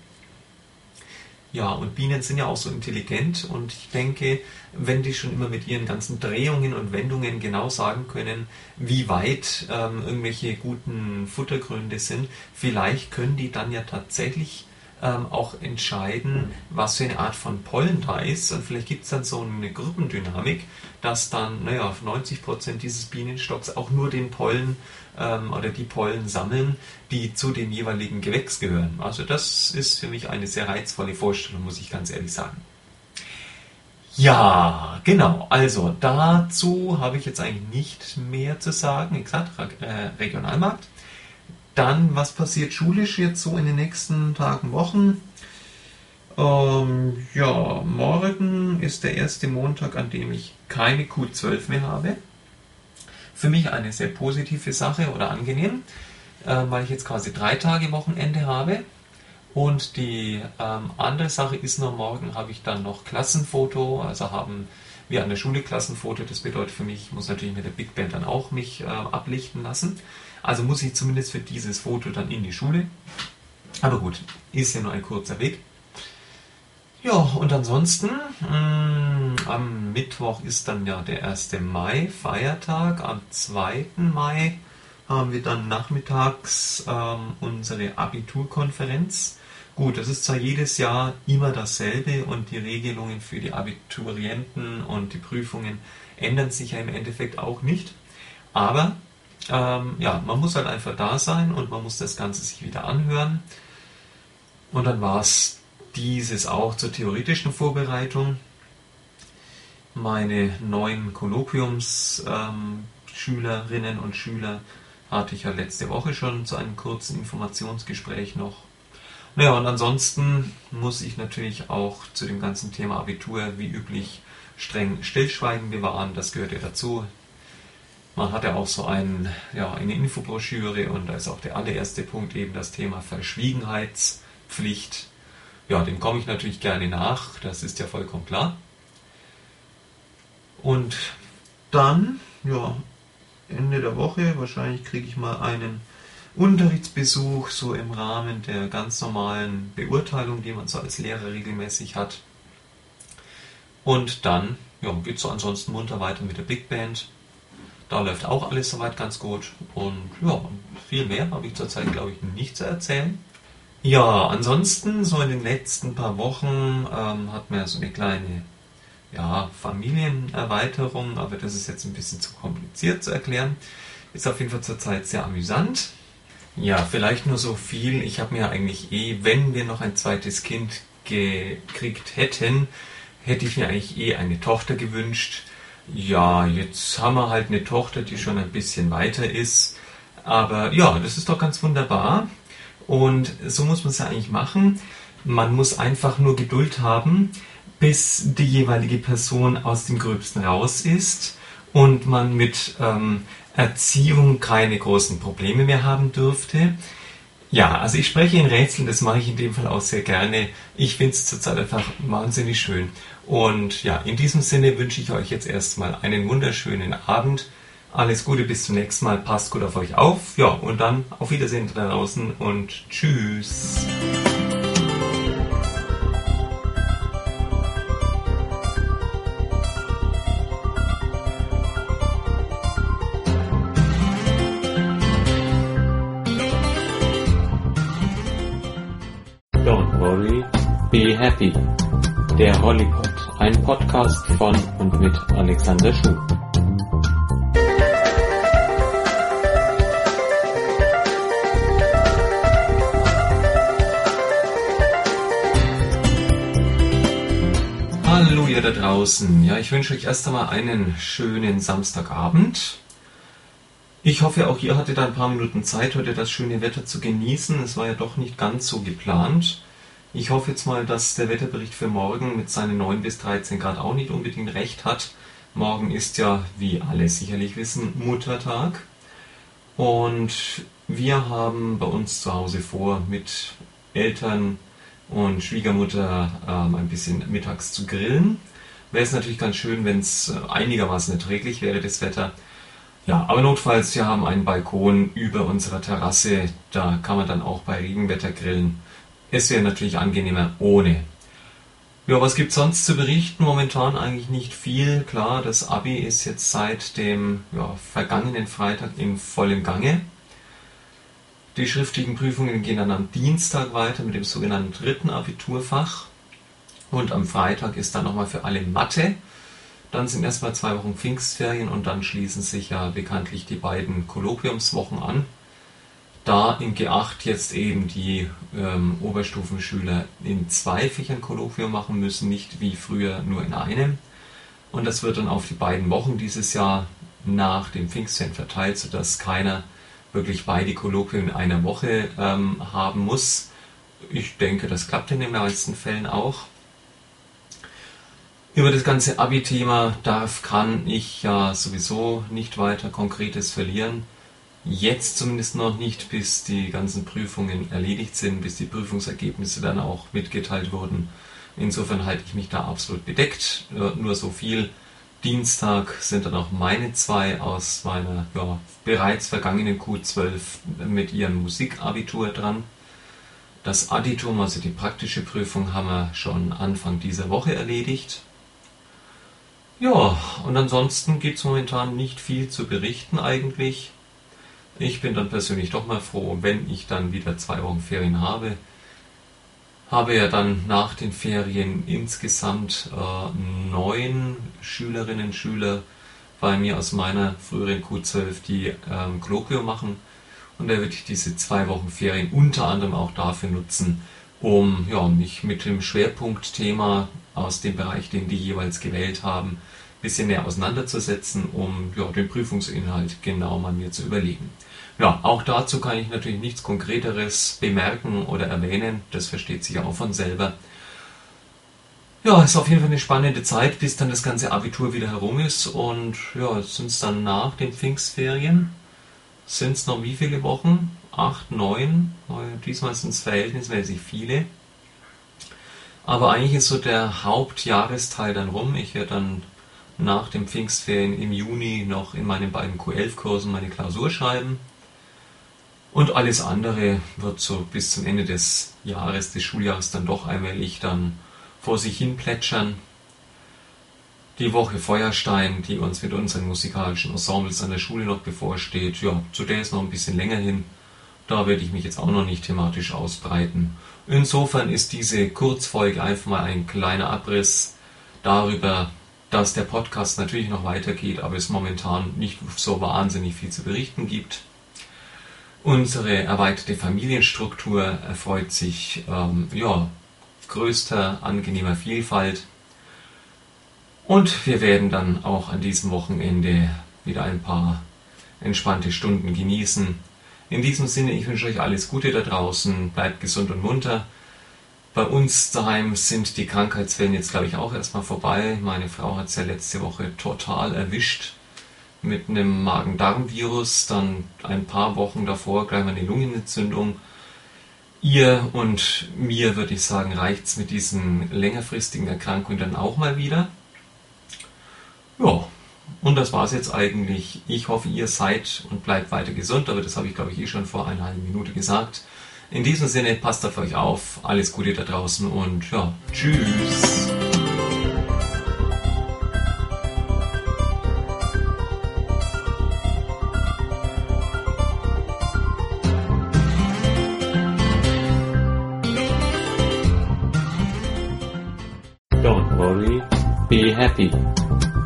Ja, und Bienen sind ja auch so intelligent und ich denke, wenn die schon immer mit ihren ganzen Drehungen und Wendungen genau sagen können, wie weit ähm, irgendwelche guten Futtergründe sind, vielleicht können die dann ja tatsächlich ähm, auch entscheiden, was für eine Art von Pollen da ist. Und vielleicht gibt es dann so eine Gruppendynamik, dass dann, naja, auf 90 Prozent dieses Bienenstocks auch nur den Pollen ähm, oder die Pollen sammeln, die zu dem jeweiligen Gewächs gehören. Also das ist für mich eine sehr reizvolle Vorstellung, muss ich ganz ehrlich sagen. Ja, genau. Also dazu habe ich jetzt eigentlich nicht mehr zu sagen. Wie gesagt, äh, Regionalmarkt. Dann, was passiert schulisch jetzt so in den nächsten Tagen, Wochen? Ähm, ja, morgen ist der erste Montag, an dem ich keine Q12 mehr habe. Für mich eine sehr positive Sache oder angenehm, äh, weil ich jetzt quasi drei Tage Wochenende habe. Und die ähm, andere Sache ist nur, morgen habe ich dann noch Klassenfoto, also haben wir an der Schule Klassenfoto. Das bedeutet für mich, ich muss natürlich mit der Big Band dann auch mich äh, ablichten lassen. Also muss ich zumindest für dieses Foto dann in die Schule. Aber gut, ist ja nur ein kurzer Weg. Ja, und ansonsten, mh, mm, am Mittwoch ist dann ja der 1. Mai, Feiertag. Am 2. Mai haben wir dann nachmittags ähm, unsere Abiturkonferenz. Gut, das ist zwar jedes Jahr immer dasselbe und die Regelungen für die Abiturienten und die Prüfungen ändern sich ja im Endeffekt auch nicht. Aber ähm, ja, man muss halt einfach da sein und man muss das Ganze sich wieder anhören. Und dann war es dieses auch zur theoretischen Vorbereitung. Meine neuen Kolloquiumsschülerinnen ähm, und Schüler hatte ich ja letzte Woche schon zu einem kurzen Informationsgespräch noch. Naja, und ansonsten muss ich natürlich auch zu dem ganzen Thema Abitur wie üblich streng Stillschweigen bewahren. Das gehört ja dazu. Man hat ja auch so ein, ja, eine Infobroschüre und da ist auch der allererste Punkt eben das Thema Verschwiegenheitspflicht. Ja, dem komme ich natürlich gerne nach, das ist ja vollkommen klar. Und dann, ja, Ende der Woche, wahrscheinlich kriege ich mal einen Unterrichtsbesuch, so im Rahmen der ganz normalen Beurteilung, die man so als Lehrer regelmäßig hat. Und dann ja, geht es so ansonsten munter weiter mit der Big Band. Da läuft auch alles soweit ganz gut. Und ja, viel mehr habe ich zurzeit, glaube ich, nicht zu erzählen. Ja, ansonsten, so in den letzten paar Wochen ähm, hat man ja so eine kleine ja, Familienerweiterung, aber das ist jetzt ein bisschen zu kompliziert zu erklären. Ist auf jeden Fall zurzeit sehr amüsant. Ja, vielleicht nur so viel. Ich habe mir eigentlich eh, wenn wir noch ein zweites Kind gekriegt hätten, hätte ich mir eigentlich eh eine Tochter gewünscht Ja, jetzt haben wir halt eine Tochter, die schon ein bisschen weiter ist. Aber ja, das ist doch ganz wunderbar. Und so muss man es ja eigentlich machen. Man muss einfach nur Geduld haben, bis die jeweilige Person aus dem Gröbsten raus ist und man mit ähm, Erziehung keine großen Probleme mehr haben dürfte. Ja, also ich spreche in Rätseln, das mache ich in dem Fall auch sehr gerne. Ich finde es zurzeit einfach wahnsinnig schön. Und ja, in diesem Sinne wünsche ich euch jetzt erstmal einen wunderschönen Abend. Alles Gute, bis zum nächsten Mal. Passt gut auf euch auf. Ja, und dann auf Wiedersehen da draußen und tschüss. Happy. Der Hollypod, ein Podcast von und mit Alexander Schuh. Hallo ihr da draußen. Ja, ich wünsche euch erst einmal einen schönen Samstagabend. Ich hoffe, auch ihr hattet ein paar Minuten Zeit, heute das schöne Wetter zu genießen. Es war ja doch nicht ganz so geplant. Ich hoffe jetzt mal, dass der Wetterbericht für morgen mit seinen 9 bis 13 Grad auch nicht unbedingt recht hat. Morgen ist ja, wie alle sicherlich wissen, Muttertag. Und wir haben bei uns zu Hause vor, mit Eltern und Schwiegermutter ähm, ein bisschen mittags zu grillen. Wäre es natürlich ganz schön, wenn es äh, einigermaßen erträglich wäre, das Wetter. Ja, aber notfalls, wir haben einen Balkon über unserer Terrasse, da kann man dann auch bei Regenwetter grillen. Es wäre natürlich angenehmer ohne. Ja, was gibt sonst zu berichten? Momentan eigentlich nicht viel. Klar, das Abi ist jetzt seit dem ja, vergangenen Freitag in vollem Gange. Die schriftlichen Prüfungen gehen dann am Dienstag weiter mit dem sogenannten dritten Abiturfach. Und am Freitag ist dann nochmal für alle Mathe. Dann sind erstmal zwei Wochen Pfingstferien und dann schließen sich ja bekanntlich die beiden Kolloquiumswochen an. Da in G8 jetzt eben die ähm, Oberstufenschüler in zwei Fächern Kolloquium machen müssen, nicht wie früher nur in einem. Und das wird dann auf die beiden Wochen dieses Jahr nach dem Pfingstferien verteilt, sodass keiner wirklich beide Kolloquien in einer Woche ähm, haben muss. Ich denke, das klappt in den meisten Fällen auch. Über das ganze Abi-Thema darf, kann ich ja sowieso nicht weiter Konkretes verlieren. Jetzt zumindest noch nicht, bis die ganzen Prüfungen erledigt sind, bis die Prüfungsergebnisse dann auch mitgeteilt wurden. Insofern halte ich mich da absolut bedeckt. Nur so viel. Dienstag sind dann auch meine zwei aus meiner ja, bereits vergangenen Q12 mit ihrem Musikabitur dran. Das Additum, also die praktische Prüfung, haben wir schon Anfang dieser Woche erledigt. Ja, und ansonsten gibt es momentan nicht viel zu berichten eigentlich. Ich bin dann persönlich doch mal froh, wenn ich dann wieder zwei Wochen Ferien habe. Habe ja dann nach den Ferien insgesamt äh, neun Schülerinnen und Schüler bei mir aus meiner früheren Q12, die ähm, Kolloquium machen. Und da würde ich diese zwei Wochen Ferien unter anderem auch dafür nutzen, um ja, mich mit dem Schwerpunktthema aus dem Bereich, den die jeweils gewählt haben, ein bisschen näher auseinanderzusetzen, um ja, den Prüfungsinhalt genau mal mir zu überlegen. Ja, auch dazu kann ich natürlich nichts Konkreteres bemerken oder erwähnen, das versteht sich auch von selber. Ja, ist auf jeden Fall eine spannende Zeit, bis dann das ganze Abitur wieder herum ist und ja, sind es dann nach den Pfingstferien, sind es noch wie viele Wochen? Acht, neun, diesmal sind es verhältnismäßig viele. Aber eigentlich ist so der Hauptjahresteil dann rum. Ich werde dann nach den Pfingstferien im Juni noch in meinen beiden Q11-Kursen meine Klausur schreiben. Und alles andere wird so bis zum Ende des Jahres, des Schuljahres dann doch allmählich dann vor sich hin plätschern. Die Woche Feuerstein, die uns mit unseren musikalischen Ensembles an der Schule noch bevorsteht, ja, zu der ist noch ein bisschen länger hin. Da werde ich mich jetzt auch noch nicht thematisch ausbreiten. Insofern ist diese Kurzfolge einfach mal ein kleiner Abriss darüber, dass der Podcast natürlich noch weitergeht, aber es momentan nicht so wahnsinnig viel zu berichten gibt. Unsere erweiterte Familienstruktur erfreut sich ähm, ja, größter angenehmer Vielfalt. Und wir werden dann auch an diesem Wochenende wieder ein paar entspannte Stunden genießen. In diesem Sinne, ich wünsche euch alles Gute da draußen, bleibt gesund und munter. Bei uns daheim sind die Krankheitswellen jetzt, glaube ich, auch erstmal vorbei. Meine Frau hat es ja letzte Woche total erwischt mit einem Magen-Darm-Virus, dann ein paar Wochen davor gleich mal eine Lungenentzündung. Ihr und mir, würde ich sagen, reicht es mit diesen längerfristigen Erkrankungen dann auch mal wieder. Ja, und das war es jetzt eigentlich. Ich hoffe, ihr seid und bleibt weiter gesund, aber das habe ich, glaube ich, eh schon vor einer halben Minute gesagt. In diesem Sinne, passt auf euch auf, alles Gute da draußen und ja, tschüss. Happy.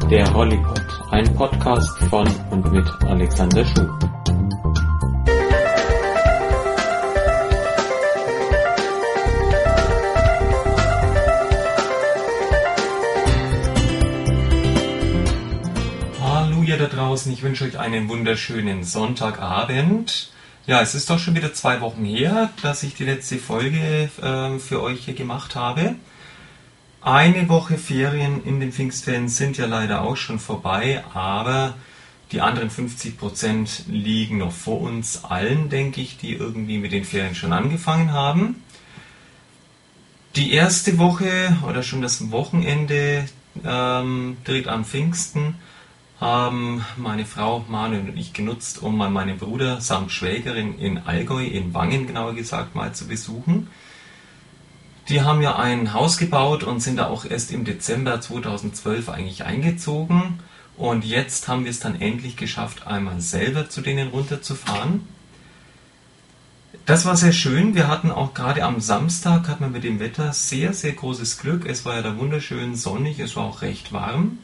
Der Hollypod, ein Podcast von und mit Alexander Schuh. Hallo ihr da draußen, ich wünsche euch einen wunderschönen Sonntagabend. Ja, es ist doch schon wieder zwei Wochen her, dass ich die letzte Folge ähm, für euch hier gemacht habe. Eine Woche Ferien in den Pfingstferien sind ja leider auch schon vorbei, aber die anderen 50 Prozent liegen noch vor uns allen, denke ich, die irgendwie mit den Ferien schon angefangen haben. Die erste Woche oder schon das Wochenende ähm, direkt am Pfingsten haben meine Frau Manuel und ich genutzt, um mal meinen Bruder samt Schwägerin in Allgäu, in Wangen genauer gesagt, mal zu besuchen. Die haben ja ein Haus gebaut und sind da auch erst im Dezember 2012 eigentlich eingezogen. Und jetzt haben wir es dann endlich geschafft, einmal selber zu denen runterzufahren. Das war sehr schön. Wir hatten auch gerade am Samstag, hat man mit dem Wetter sehr, sehr großes Glück. Es war ja da wunderschön sonnig, es war auch recht warm.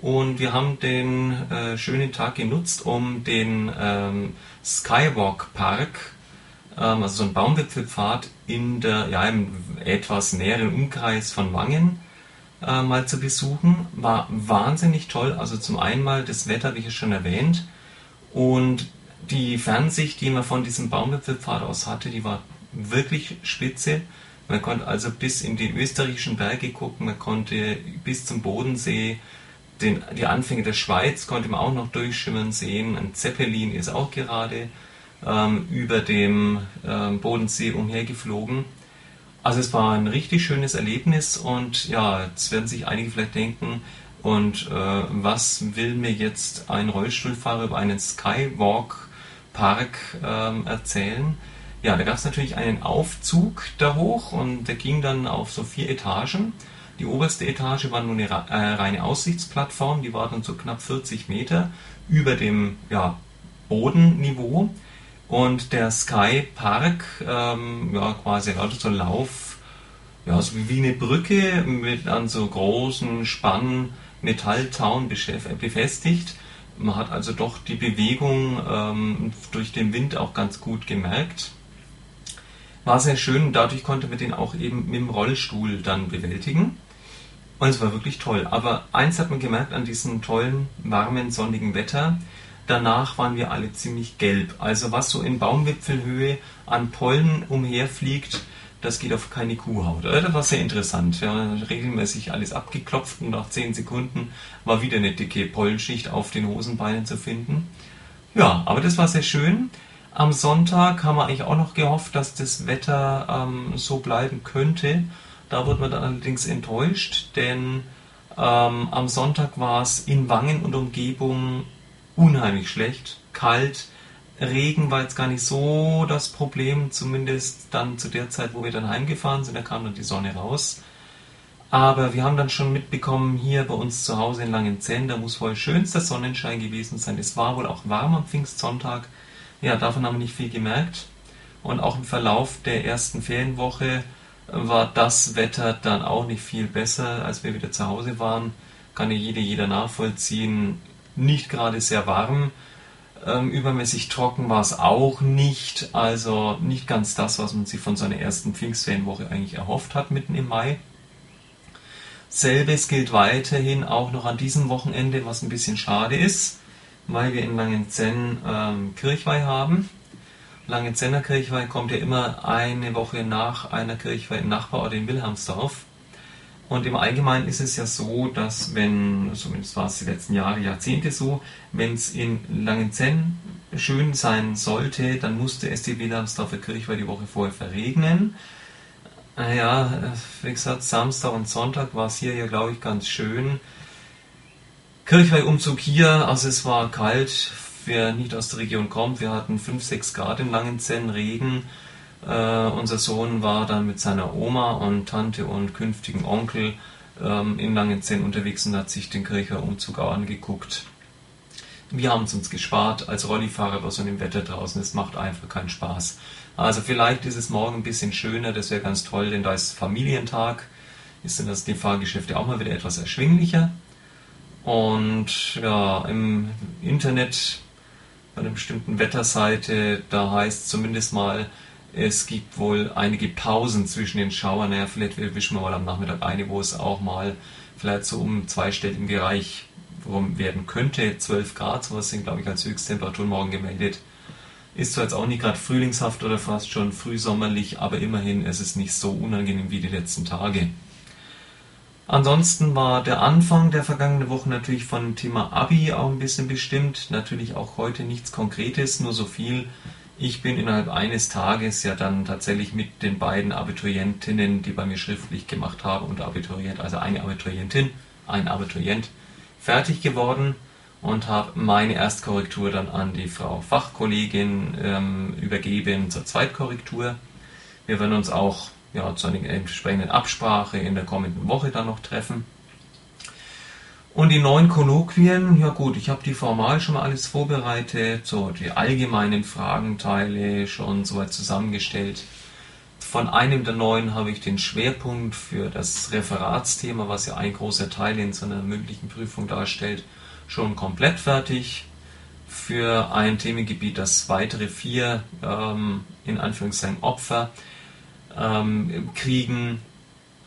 Und wir haben den äh, schönen Tag genutzt, um den ähm, Skywalk Park, ähm, also so ein Baumwipfelpfad in der, ja, im etwas näheren Umkreis von Wangen äh, mal zu besuchen. War wahnsinnig toll. Also zum einen mal das Wetter, habe ich ja schon erwähnt. Und die Fernsicht, die man von diesem Baumwipfelpfad aus hatte, die war wirklich spitze. Man konnte also bis in die österreichischen Berge gucken, man konnte bis zum Bodensee den, die Anfänge der Schweiz konnte man auch noch durchschimmern sehen. Ein Zeppelin ist auch gerade über dem ähm, Bodensee umhergeflogen. Also es war ein richtig schönes Erlebnis und ja, jetzt werden sich einige vielleicht denken, und äh, was will mir jetzt ein Rollstuhlfahrer über einen Skywalk Park ähm, erzählen? Ja, da gab es natürlich einen Aufzug da hoch und der ging dann auf so vier Etagen. Die oberste Etage war nur eine äh, reine Aussichtsplattform, die war dann so knapp 40 Meter über dem ja, Bodenniveau. Und der Sky Park, ähm, ja, quasi also so Lauf, ja, so wie eine Brücke mit an so großen Spannen Metalltauen befestigt. Man hat also doch die Bewegung ähm, durch den Wind auch ganz gut gemerkt. War sehr schön, dadurch konnte man den auch eben mit dem Rollstuhl dann bewältigen. Und es war wirklich toll. Aber eins hat man gemerkt an diesem tollen, warmen, sonnigen Wetter. Danach waren wir alle ziemlich gelb. Also was so in Baumwipfelhöhe an Pollen umherfliegt, das geht auf keine Kuhhaut. Das war sehr interessant. Wir haben regelmäßig alles abgeklopft und nach 10 Sekunden war wieder eine dicke Pollenschicht auf den Hosenbeinen zu finden. Ja, aber das war sehr schön. Am Sonntag haben wir eigentlich auch noch gehofft, dass das Wetter ähm, so bleiben könnte. Da wurde man dann allerdings enttäuscht, denn ähm, am Sonntag war es in Wangen und Umgebung unheimlich schlecht, kalt. Regen war jetzt gar nicht so das Problem, zumindest dann zu der Zeit, wo wir dann heimgefahren sind, da kam dann die Sonne raus. Aber wir haben dann schon mitbekommen, hier bei uns zu Hause in Langenzenn, da muss wohl schönster Sonnenschein gewesen sein. Es war wohl auch warm am Pfingstsonntag. Ja, davon haben wir nicht viel gemerkt. Und auch im Verlauf der ersten Ferienwoche war das Wetter dann auch nicht viel besser, als wir wieder zu Hause waren. Kann ja jeder, jeder nachvollziehen. Nicht gerade sehr warm. Ähm, übermäßig trocken war es auch nicht. Also nicht ganz das, was man sich von so einer ersten Pfingstferienwoche eigentlich erhofft hat, mitten im Mai. Selbes gilt weiterhin auch noch an diesem Wochenende, was ein bisschen schade ist, weil wir in Langenzenn ähm, Kirchweih haben. Langenzenner Kirchweih kommt ja immer eine Woche nach einer Kirchweih im Nachbarort in Wilhelmsdorf. Und im Allgemeinen ist es ja so, dass wenn, zumindest war es die letzten Jahre, Jahrzehnte so, wenn es in Langenzenn schön sein sollte, dann musste es die Wilhelmsdorfer Kirchweih die Woche vorher verregnen. Naja, wie gesagt, Samstag und Sonntag war es hier ja, glaube ich, ganz schön. Kirchweihumzug hier, also es war kalt, wer nicht aus der Region kommt. Wir hatten 5, 6 Grad in Langenzenn, Regen. Äh, unser Sohn war dann mit seiner Oma und Tante und künftigen Onkel ähm, in Langenzenn unterwegs und hat sich den Kircher Umzug auch angeguckt. Wir haben es uns gespart als Rollifahrer bei so einem Wetter draußen. Es macht einfach keinen Spaß. Also vielleicht ist es morgen ein bisschen schöner, das wäre ganz toll, denn da ist Familientag, ist dann das die Fahrgeschäfte auch mal wieder etwas erschwinglicher. Und ja, im Internet bei einer bestimmten Wetterseite, da heißt zumindest mal, es gibt wohl einige Pausen zwischen den Schauern. Naja, vielleicht erwischen wir mal am Nachmittag eine, wo es auch mal vielleicht so um zweistelligen Bereich rum werden könnte. 12 Grad, sowas sind, glaube ich, als Höchsttemperatur morgen gemeldet. Ist zwar jetzt auch nicht gerade frühlingshaft oder fast schon frühsommerlich, aber immerhin ist es nicht so unangenehm wie die letzten Tage. Ansonsten war der Anfang der vergangenen Woche natürlich von Thema Abi auch ein bisschen bestimmt. Natürlich auch heute nichts Konkretes, nur so viel, ich bin innerhalb eines Tages ja dann tatsächlich mit den beiden Abiturientinnen, die bei mir schriftlich gemacht haben, und Abiturient, also eine Abiturientin, ein Abiturient, fertig geworden und habe meine Erstkorrektur dann an die Frau Fachkollegin ähm, übergeben zur Zweitkorrektur. Wir werden uns auch ja, zu einer entsprechenden Absprache in der kommenden Woche dann noch treffen. Und die neuen Kolloquien, ja gut, ich habe die formal schon mal alles vorbereitet, so die allgemeinen Fragenteile schon soweit zusammengestellt. Von einem der neuen habe ich den Schwerpunkt für das Referatsthema, was ja ein großer Teil in so einer mündlichen Prüfung darstellt, schon komplett fertig. Für ein Themengebiet, das weitere vier, ähm, in Anführungszeichen Opfer, ähm, kriegen,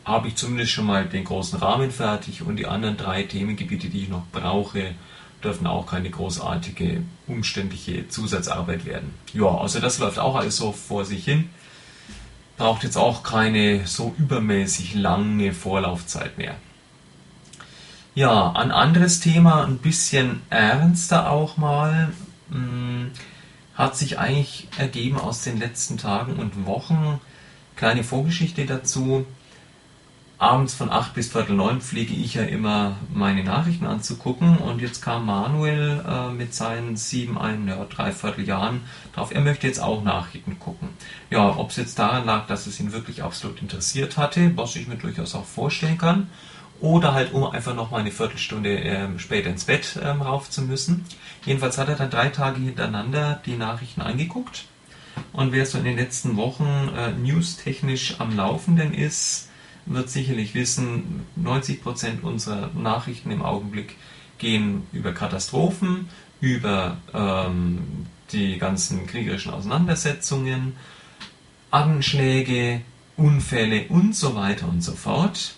habe ich zumindest schon mal den großen Rahmen fertig und die anderen drei Themengebiete, die ich noch brauche, dürfen auch keine großartige, umständliche Zusatzarbeit werden. Ja, also das läuft auch alles so vor sich hin. Braucht jetzt auch keine so übermäßig lange Vorlaufzeit mehr. Ja, ein anderes Thema, ein bisschen ernster auch mal, hm, hat sich eigentlich ergeben aus den letzten Tagen und Wochen. Kleine Vorgeschichte dazu abends von 8 bis Viertel 9 pflege ich ja immer meine Nachrichten anzugucken und jetzt kam Manuel äh, mit seinen sieben, ein, ja, dreiviertel Jahren drauf, er möchte jetzt auch Nachrichten gucken. Ja, ob es jetzt daran lag, dass es ihn wirklich absolut interessiert hatte, was ich mir durchaus auch vorstellen kann, oder halt um einfach noch mal eine Viertelstunde äh, später ins Bett ähm, rauf zu müssen. Jedenfalls hat er dann drei Tage hintereinander die Nachrichten angeguckt und wer so in den letzten Wochen äh, newstechnisch am Laufenden ist, wird sicherlich wissen, 90 Prozent unserer Nachrichten im Augenblick gehen über Katastrophen, über ähm, die ganzen kriegerischen Auseinandersetzungen, Anschläge, Unfälle und so weiter und so fort.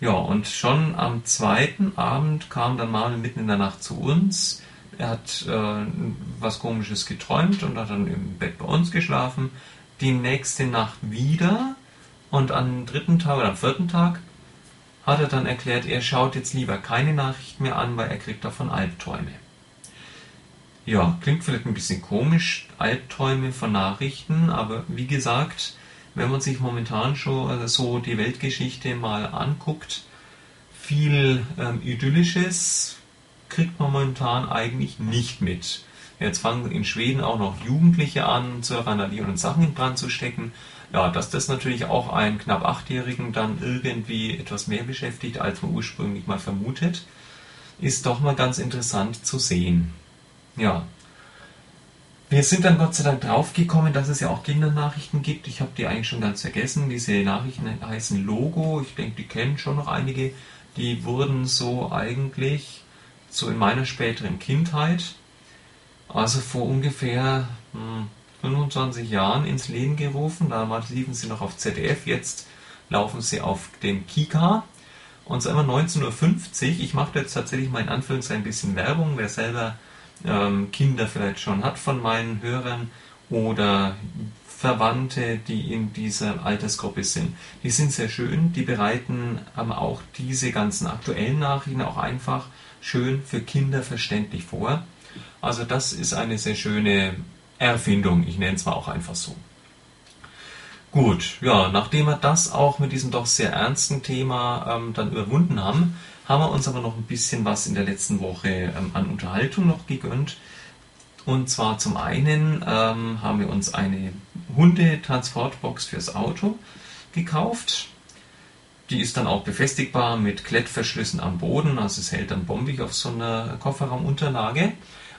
Ja, und schon am zweiten Abend kam dann mal mitten in der Nacht zu uns. Er hat äh, was Komisches geträumt und hat dann im Bett bei uns geschlafen. Die nächste Nacht wieder und am dritten Tag oder am vierten Tag hat er dann erklärt, er schaut jetzt lieber keine Nachricht mehr an, weil er kriegt davon Albträume. Ja, klingt vielleicht ein bisschen komisch, Albträume von Nachrichten, aber wie gesagt, wenn man sich momentan schon also so die Weltgeschichte mal anguckt, viel ähm, Idyllisches kriegt man momentan eigentlich nicht mit. Jetzt fangen in Schweden auch noch Jugendliche an zu randalieren und Sachen in Brand zu stecken. Ja, dass das natürlich auch einen knapp Achtjährigen dann irgendwie etwas mehr beschäftigt, als man ursprünglich mal vermutet, ist doch mal ganz interessant zu sehen. Ja. Wir sind dann Gott sei Dank draufgekommen, dass es ja auch Kindernachrichten gibt. Ich habe die eigentlich schon ganz vergessen. Diese Nachrichten heißen Logo. Ich denke, die kennen schon noch einige. Die wurden so eigentlich so in meiner späteren Kindheit, also vor ungefähr hm, 25 Jahren ins Leben gerufen. Damals liefen sie noch auf ZDF, jetzt laufen sie auf dem Kika. Und zwar immer 19.50 Uhr. Ich mache jetzt tatsächlich mal in Anführungszeichen ein bisschen Werbung, wer selber ähm, Kinder vielleicht schon hat von meinen Hörern oder Verwandte, die in dieser Altersgruppe sind. Die sind sehr schön, die bereiten aber auch diese ganzen aktuellen Nachrichten auch einfach schön für Kinder verständlich vor. Also das ist eine sehr schöne Erfindung, ich nenne es mal auch einfach so. Gut, ja, nachdem wir das auch mit diesem doch sehr ernsten Thema ähm, dann überwunden haben, haben wir uns aber noch ein bisschen was in der letzten Woche ähm, an Unterhaltung noch gegönnt. Und zwar zum einen ähm, haben wir uns eine Hundetransportbox fürs Auto gekauft. Die ist dann auch befestigbar mit Klettverschlüssen am Boden, also es hält dann bombig auf so einer Kofferraumunterlage.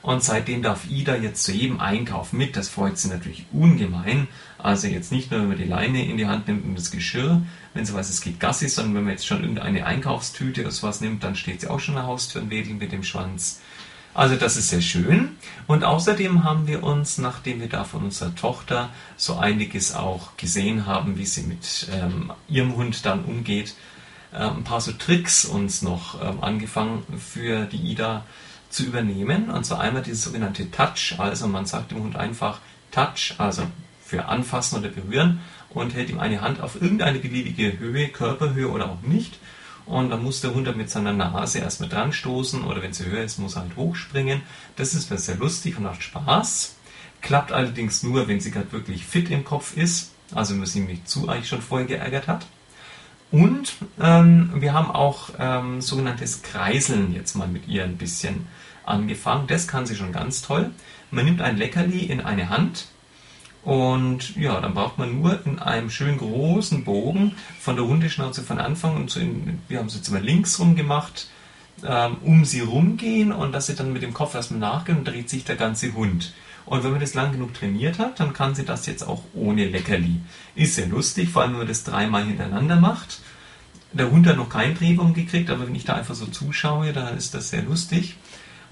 Und seitdem darf Ida jetzt zu jedem Einkauf mit. Das freut sie natürlich ungemein. Also jetzt nicht nur, wenn man die Leine in die Hand nimmt und das Geschirr, wenn sie weiß, es geht Gassi, sondern wenn man jetzt schon irgendeine Einkaufstüte oder sowas nimmt, dann steht sie auch schon an der Haustür und wedelt mit dem Schwanz. Also das ist sehr schön. Und außerdem haben wir uns, nachdem wir da von unserer Tochter so einiges auch gesehen haben, wie sie mit ähm, ihrem Hund dann umgeht, äh, ein paar so Tricks uns noch ähm, angefangen für die Ida zu übernehmen. Und zwar einmal dieses sogenannte Touch, also man sagt dem Hund einfach Touch, also für anfassen oder berühren und hält ihm eine Hand auf irgendeine beliebige Höhe, Körperhöhe oder auch nicht. Und dann muss der Hund dann mit seiner Nase erstmal dran stoßen oder wenn sie höher ist, muss er halt hochspringen. Das ist sehr lustig und macht Spaß. Klappt allerdings nur, wenn sie gerade wirklich fit im Kopf ist, also wenn man sie nicht zu eigentlich schon vorher geärgert hat. Und ähm, wir haben auch ähm, sogenanntes Kreiseln jetzt mal mit ihr ein bisschen angefangen. Das kann sie schon ganz toll. Man nimmt ein Leckerli in eine Hand und ja, dann braucht man nur in einem schön großen Bogen von der Hundeschnauze von Anfang und so in, wir haben es jetzt immer links rum gemacht, ähm, um sie rumgehen und dass sie dann mit dem Kopf erstmal nachgehen und dreht sich der ganze Hund. Und wenn man das lang genug trainiert hat, dann kann sie das jetzt auch ohne Leckerli. Ist sehr lustig, vor allem wenn man das dreimal hintereinander macht. Der Hund hat noch keinen Drehbaum gekriegt, aber wenn ich da einfach so zuschaue, dann ist das sehr lustig.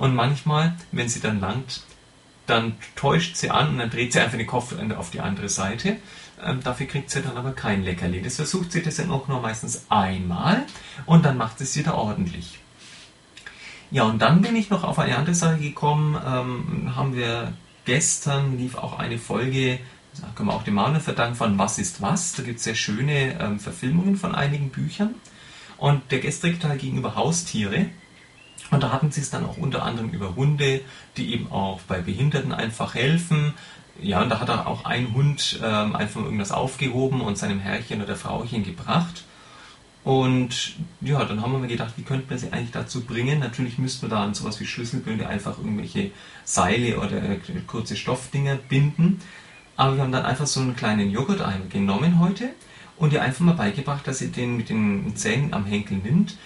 Und manchmal, wenn sie dann langt, dann täuscht sie an und dann dreht sie einfach den Kopf auf die andere Seite. Ähm, dafür kriegt sie dann aber kein Leckerli. Das versucht sie das dann auch nur meistens einmal und dann macht sie es wieder ordentlich. Ja, und dann bin ich noch auf eine andere Sache gekommen. Ähm, haben wir gestern lief auch eine Folge, da können wir auch dem Manuel verdanken, von Was ist was. Da gibt es sehr schöne ähm, Verfilmungen von einigen Büchern. Und der gestrige Teil ging über Haustiere. Und da hatten sie es dann auch unter anderem über Hunde, die eben auch bei Behinderten einfach helfen. Ja, und da hat er auch ein Hund ähm, einfach irgendwas aufgehoben und seinem Herrchen oder Frauchen gebracht. Und ja, dann haben wir gedacht, wie könnten wir sie eigentlich dazu bringen? Natürlich müssten wir da an sowas wie Schlüsselbünde einfach irgendwelche Seile oder kurze Stoffdinger binden. Aber wir haben dann einfach so einen kleinen Joghurt-Eimer genommen heute und ihr einfach mal beigebracht, dass ihr den mit den Zähnen am Henkel nimmt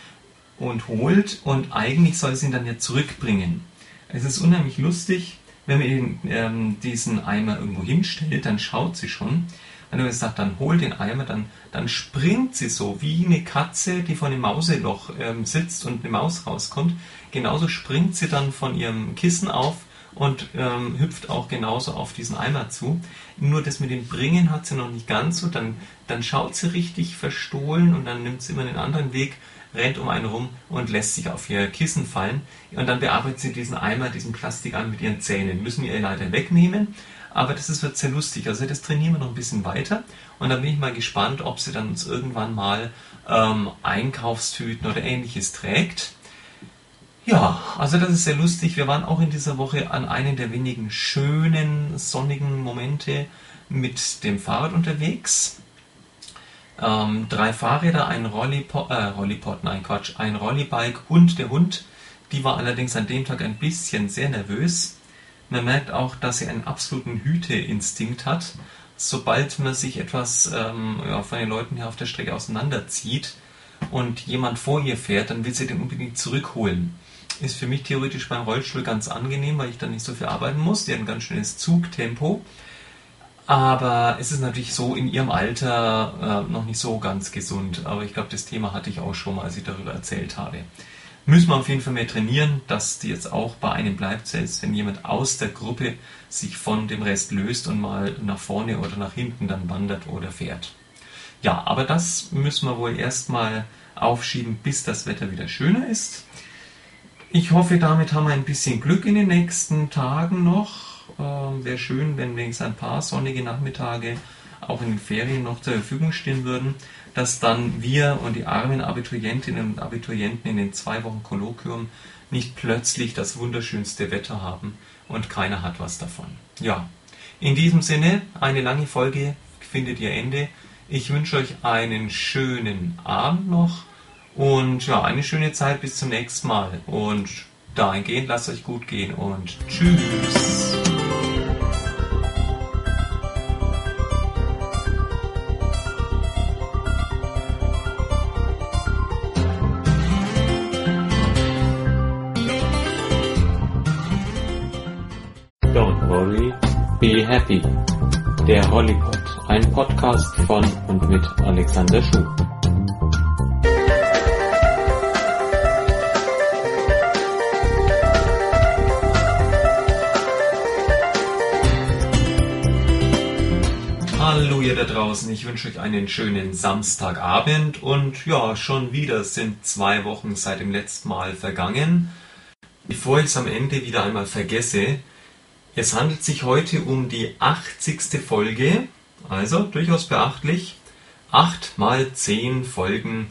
und holt und eigentlich soll sie ihn dann ja zurückbringen. Es ist unheimlich lustig, wenn man ihn, ähm, diesen Eimer irgendwo hinstellt, dann schaut sie schon. Wenn man sagt, dann hol den Eimer, dann, dann springt sie so wie eine Katze, die vor einem Mauseloch ähm, sitzt und eine Maus rauskommt. Genauso springt sie dann von ihrem Kissen auf und ähm, hüpft auch genauso auf diesen Eimer zu. Nur das mit dem Bringen hat sie noch nicht ganz so. Dann, dann schaut sie richtig verstohlen und dann nimmt sie immer einen anderen Weg rennt um einen rum und lässt sich auf ihr Kissen fallen. Und dann bearbeitet sie diesen Eimer, diesen Plastikeimer mit ihren Zähnen. Müssen wir ihr leider wegnehmen, aber das ist, wird sehr lustig. Also das trainieren wir noch ein bisschen weiter. Und dann bin ich mal gespannt, ob sie dann uns irgendwann mal ähm, Einkaufstüten oder ähnliches trägt. Ja, also das ist sehr lustig. Wir waren auch in dieser Woche an einem der wenigen schönen, sonnigen Momente mit dem Fahrrad unterwegs ähm, drei Fahrräder, ein Rollipod, äh, Rollipod, nein Quatsch, ein Rollibike und der Hund. Die war allerdings an dem Tag ein bisschen sehr nervös. Man merkt auch, dass sie einen absoluten Hüteinstinkt hat. Sobald man sich etwas ähm, ja, von den Leuten hier auf der Strecke auseinanderzieht und jemand vor ihr fährt, dann will sie den unbedingt zurückholen. Ist für mich theoretisch beim Rollstuhl ganz angenehm, weil ich dann nicht so viel arbeiten muss. Die hat ein ganz schönes Zugtempo. Aber es ist natürlich so in ihrem Alter äh, noch nicht so ganz gesund. Aber ich glaube, das Thema hatte ich auch schon mal, als ich darüber erzählt habe. Müssen wir auf jeden Fall mehr trainieren, dass die jetzt auch bei einem bleibt, selbst wenn jemand aus der Gruppe sich von dem Rest löst und mal nach vorne oder nach hinten dann wandert oder fährt. Ja, aber das müssen wir wohl erstmal aufschieben, bis das Wetter wieder schöner ist. Ich hoffe, damit haben wir ein bisschen Glück in den nächsten Tagen noch. Ähm, Wäre schön, wenn wenigstens ein paar sonnige Nachmittage auch in den Ferien noch zur Verfügung stehen würden, dass dann wir und die armen Abiturientinnen und Abiturienten in den zwei Wochen Kolloquium nicht plötzlich das wunderschönste Wetter haben und keiner hat was davon. Ja, in diesem Sinne, eine lange Folge findet ihr Ende. Ich wünsche euch einen schönen Abend noch und ja, eine schöne Zeit bis zum nächsten Mal. Und dahingehend lasst euch gut gehen und tschüss. Happy. Der Hollypod, ein Podcast von und mit Alexander Schuh. Hallo ihr da draußen, ich wünsche euch einen schönen Samstagabend und ja, schon wieder sind zwei Wochen seit dem letzten Mal vergangen. Bevor ich es am Ende wieder einmal vergesse, es handelt sich heute um die 80. Folge, also durchaus beachtlich. 8 mal 10 Folgen,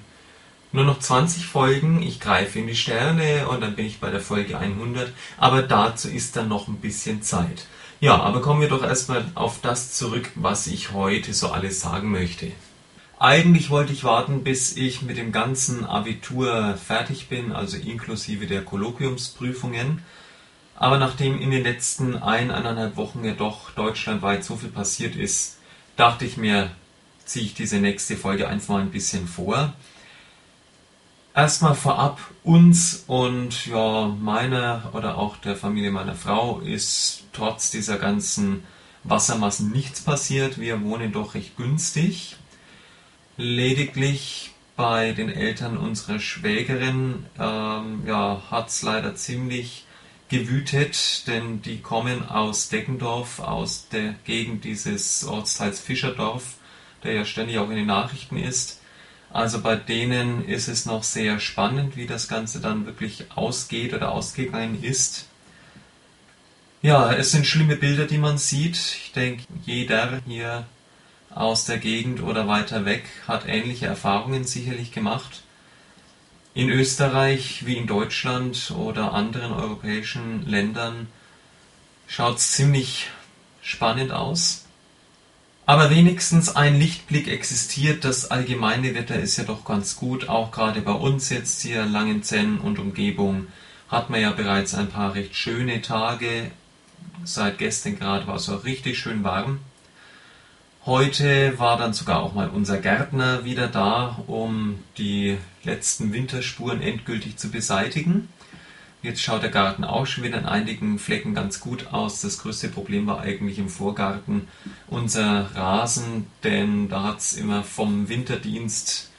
nur noch 20 Folgen, ich greife in die Sterne und dann bin ich bei der Folge 100, aber dazu ist dann noch ein bisschen Zeit. Ja, aber kommen wir doch erstmal auf das zurück, was ich heute so alles sagen möchte. Eigentlich wollte ich warten, bis ich mit dem ganzen Abitur fertig bin, also inklusive der Kolloquiumsprüfungen. Aber nachdem in den letzten eineinhalb Wochen ja doch deutschlandweit so viel passiert ist, dachte ich mir, ziehe ich diese nächste Folge einfach mal ein bisschen vor. Erstmal vorab, uns und ja, meiner oder auch der Familie meiner Frau ist trotz dieser ganzen Wassermassen nichts passiert. Wir wohnen doch recht günstig. Lediglich bei den Eltern unserer Schwägerin ähm, ja, hat es leider ziemlich gewütet, denn die kommen aus Deggendorf, aus der Gegend dieses Ortsteils Fischerdorf, der ja ständig auch in den Nachrichten ist. Also bei denen ist es noch sehr spannend, wie das Ganze dann wirklich ausgeht oder ausgegangen ist. Ja, es sind schlimme Bilder, die man sieht. Ich denke, jeder hier aus der Gegend oder weiter weg hat ähnliche Erfahrungen sicherlich gemacht. In Österreich wie in Deutschland oder anderen europäischen Ländern schaut es ziemlich spannend aus. Aber wenigstens ein Lichtblick existiert. Das allgemeine Wetter ist ja doch ganz gut. Auch gerade bei uns jetzt hier Langenzenn und Umgebung hat man ja bereits ein paar recht schöne Tage. Seit gestern gerade war es auch richtig schön warm. Heute war dann sogar auch mal unser Gärtner wieder da, um die letzten Winterspuren endgültig zu beseitigen. Jetzt schaut der Garten auch schon wieder in einigen Flecken ganz gut aus. Das größte Problem war eigentlich im Vorgarten unser Rasen, denn da hat es immer vom Winterdienst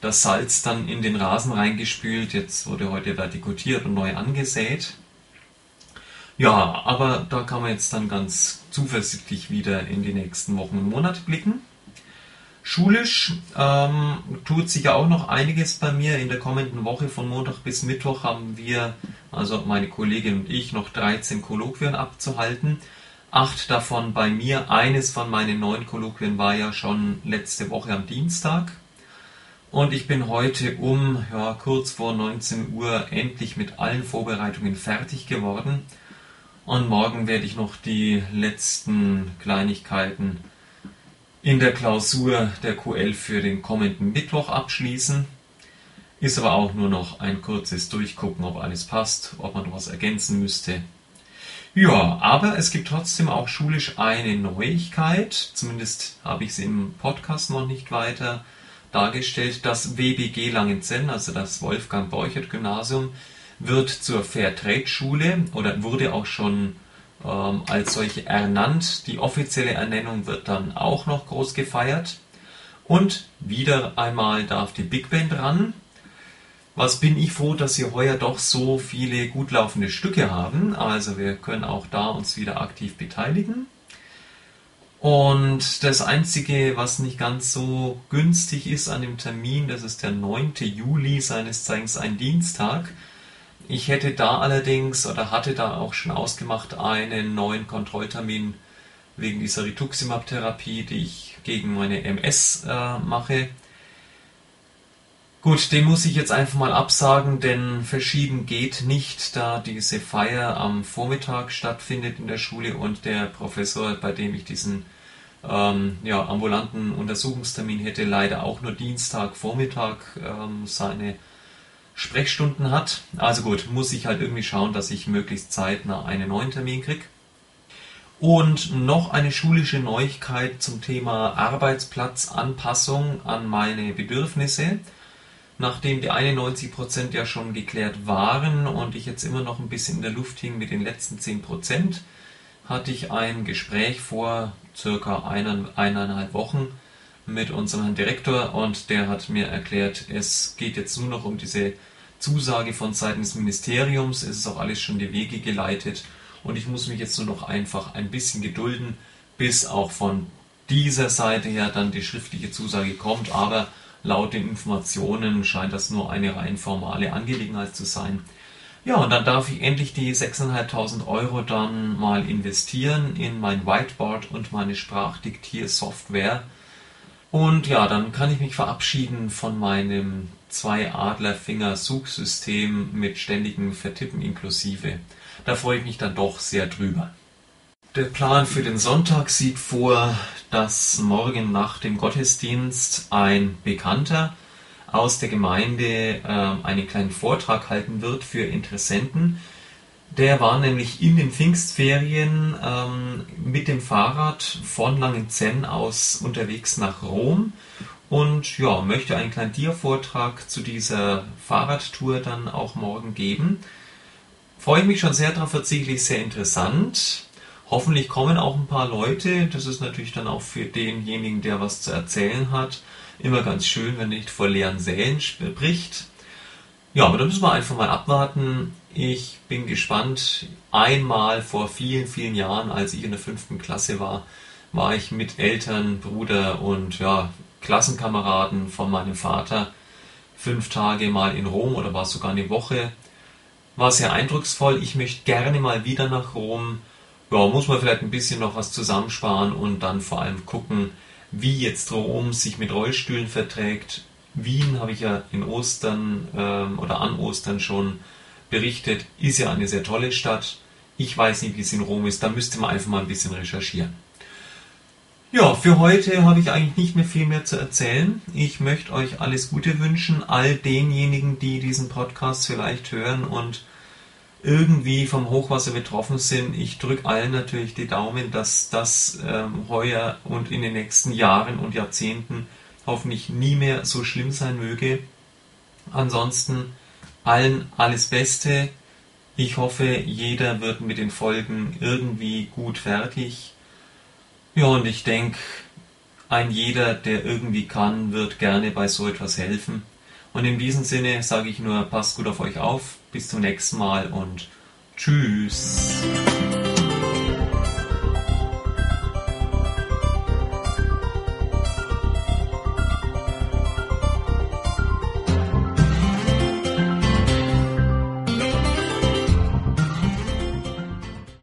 das Salz dann in den Rasen reingespült. Jetzt wurde heute da dekutiert und neu angesät. Ja, aber da kann man jetzt dann ganz zuversichtlich wieder in die nächsten Wochen und Monate blicken. Schulisch ähm, tut sich ja auch noch einiges bei mir. In der kommenden Woche von Montag bis Mittwoch haben wir, also meine Kollegin und ich, noch 13 Kolloquien abzuhalten. Acht davon bei mir. Eines von meinen neun Kolloquien war ja schon letzte Woche am Dienstag. Und ich bin heute um ja, kurz vor 19 Uhr endlich mit allen Vorbereitungen fertig geworden. Und morgen werde ich noch die letzten Kleinigkeiten in der Klausur der QL für den kommenden Mittwoch abschließen. Ist aber auch nur noch ein kurzes Durchgucken, ob alles passt, ob man noch was ergänzen müsste. Ja, aber es gibt trotzdem auch schulisch eine Neuigkeit, zumindest habe ich sie im Podcast noch nicht weiter dargestellt. Das WBG Langenzenn, also das Wolfgang Borchert Gymnasium, wird zur Fairtrade Schule oder wurde auch schon ähm, als solche ernannt. Die offizielle Ernennung wird dann auch noch groß gefeiert. Und wieder einmal darf die Big Band ran. Was bin ich froh, dass wir heuer doch so viele gut laufende Stücke haben. Also wir können auch da uns wieder aktiv beteiligen. Und das Einzige, was nicht ganz so günstig ist an dem Termin, das ist der 9. Juli, seines Zeichens ein Dienstag. Ich hätte da allerdings oder hatte da auch schon ausgemacht einen neuen Kontrolltermin wegen dieser Rituximab-Therapie, die ich gegen meine MS äh, mache. Gut, den muss ich jetzt einfach mal absagen, denn verschieben geht nicht, da diese Feier am Vormittag stattfindet in der Schule und der Professor, bei dem ich diesen ähm, ja, ambulanten Untersuchungstermin hätte, leider auch nur Dienstag Vormittag ähm, seine Sprechstunden hat. Also gut, muss ich halt irgendwie schauen, dass ich möglichst zeitnah einen neuen Termin kriege. Und noch eine schulische Neuigkeit zum Thema Arbeitsplatzanpassung an meine Bedürfnisse nachdem die 91% ja schon geklärt waren und ich jetzt immer noch ein bisschen in der Luft hing mit den letzten 10%, hatte ich ein Gespräch vor circa eineinhalb Wochen mit unserem Herrn Direktor und der hat mir erklärt, es geht jetzt nur noch um diese Zusage von Seiten des Ministeriums, es ist auch alles schon die Wege geleitet und ich muss mich jetzt nur noch einfach ein bisschen gedulden, bis auch von dieser Seite her dann die schriftliche Zusage kommt, aber Laut den Informationen scheint das nur eine rein formale Angelegenheit zu sein. Ja, und dann darf ich endlich die 6.500 Euro dann mal investieren in mein Whiteboard und meine Sprachdiktiersoftware. Und ja, dann kann ich mich verabschieden von meinem Zwei-Adler-Finger-Suchsystem mit ständigem Vertippen inklusive. Da freue ich mich dann doch sehr drüber. Der Plan für den Sonntag sieht vor, dass morgen nach dem Gottesdienst ein Bekannter aus der Gemeinde äh, einen kleinen Vortrag halten wird für Interessenten. Der war nämlich in den Pfingstferien ähm, mit dem Fahrrad von Langenzenn aus unterwegs nach Rom und ja, möchte einen kleinen Tiervortrag zu dieser Fahrradtour dann auch morgen geben. Freue ich mich schon sehr darauf, wird sicherlich sehr interessant. Hoffentlich kommen auch ein paar Leute. Das ist natürlich dann auch für denjenigen, der was zu erzählen hat, immer ganz schön, wenn nicht vor leeren Sälen spricht. Ja, aber da müssen wir einfach mal abwarten. Ich bin gespannt. Einmal vor vielen, vielen Jahren, als ich in der fünften Klasse war, war ich mit Eltern, Bruder und ja, Klassenkameraden von meinem Vater fünf Tage mal in Rom oder war sogar eine Woche. War sehr eindrucksvoll. Ich möchte gerne mal wieder nach Rom ja, muss man vielleicht ein bisschen noch was zusammensparen und dann vor allem gucken, wie jetzt Rom sich mit Rollstühlen verträgt. Wien habe ich ja in Ostern ähm, oder an Ostern schon berichtet, ist ja eine sehr tolle Stadt. Ich weiß nicht, wie es in Rom ist, da müsste man einfach mal ein bisschen recherchieren. Ja, für heute habe ich eigentlich nicht mehr viel mehr zu erzählen. Ich möchte euch alles Gute wünschen, all denjenigen, die diesen Podcast vielleicht hören und irgendwie vom Hochwasser betroffen sind. Ich drücke allen natürlich die Daumen, dass das ähm, heuer und in den nächsten Jahren und Jahrzehnten hoffentlich nie mehr so schlimm sein möge. Ansonsten allen alles Beste. Ich hoffe, jeder wird mit den Folgen irgendwie gut fertig. Ja, und ich denke, ein jeder, der irgendwie kann, wird gerne bei so etwas helfen. Und in diesem Sinne sage ich nur, passt gut auf euch auf. Bis zum nächsten Mal und tschüss.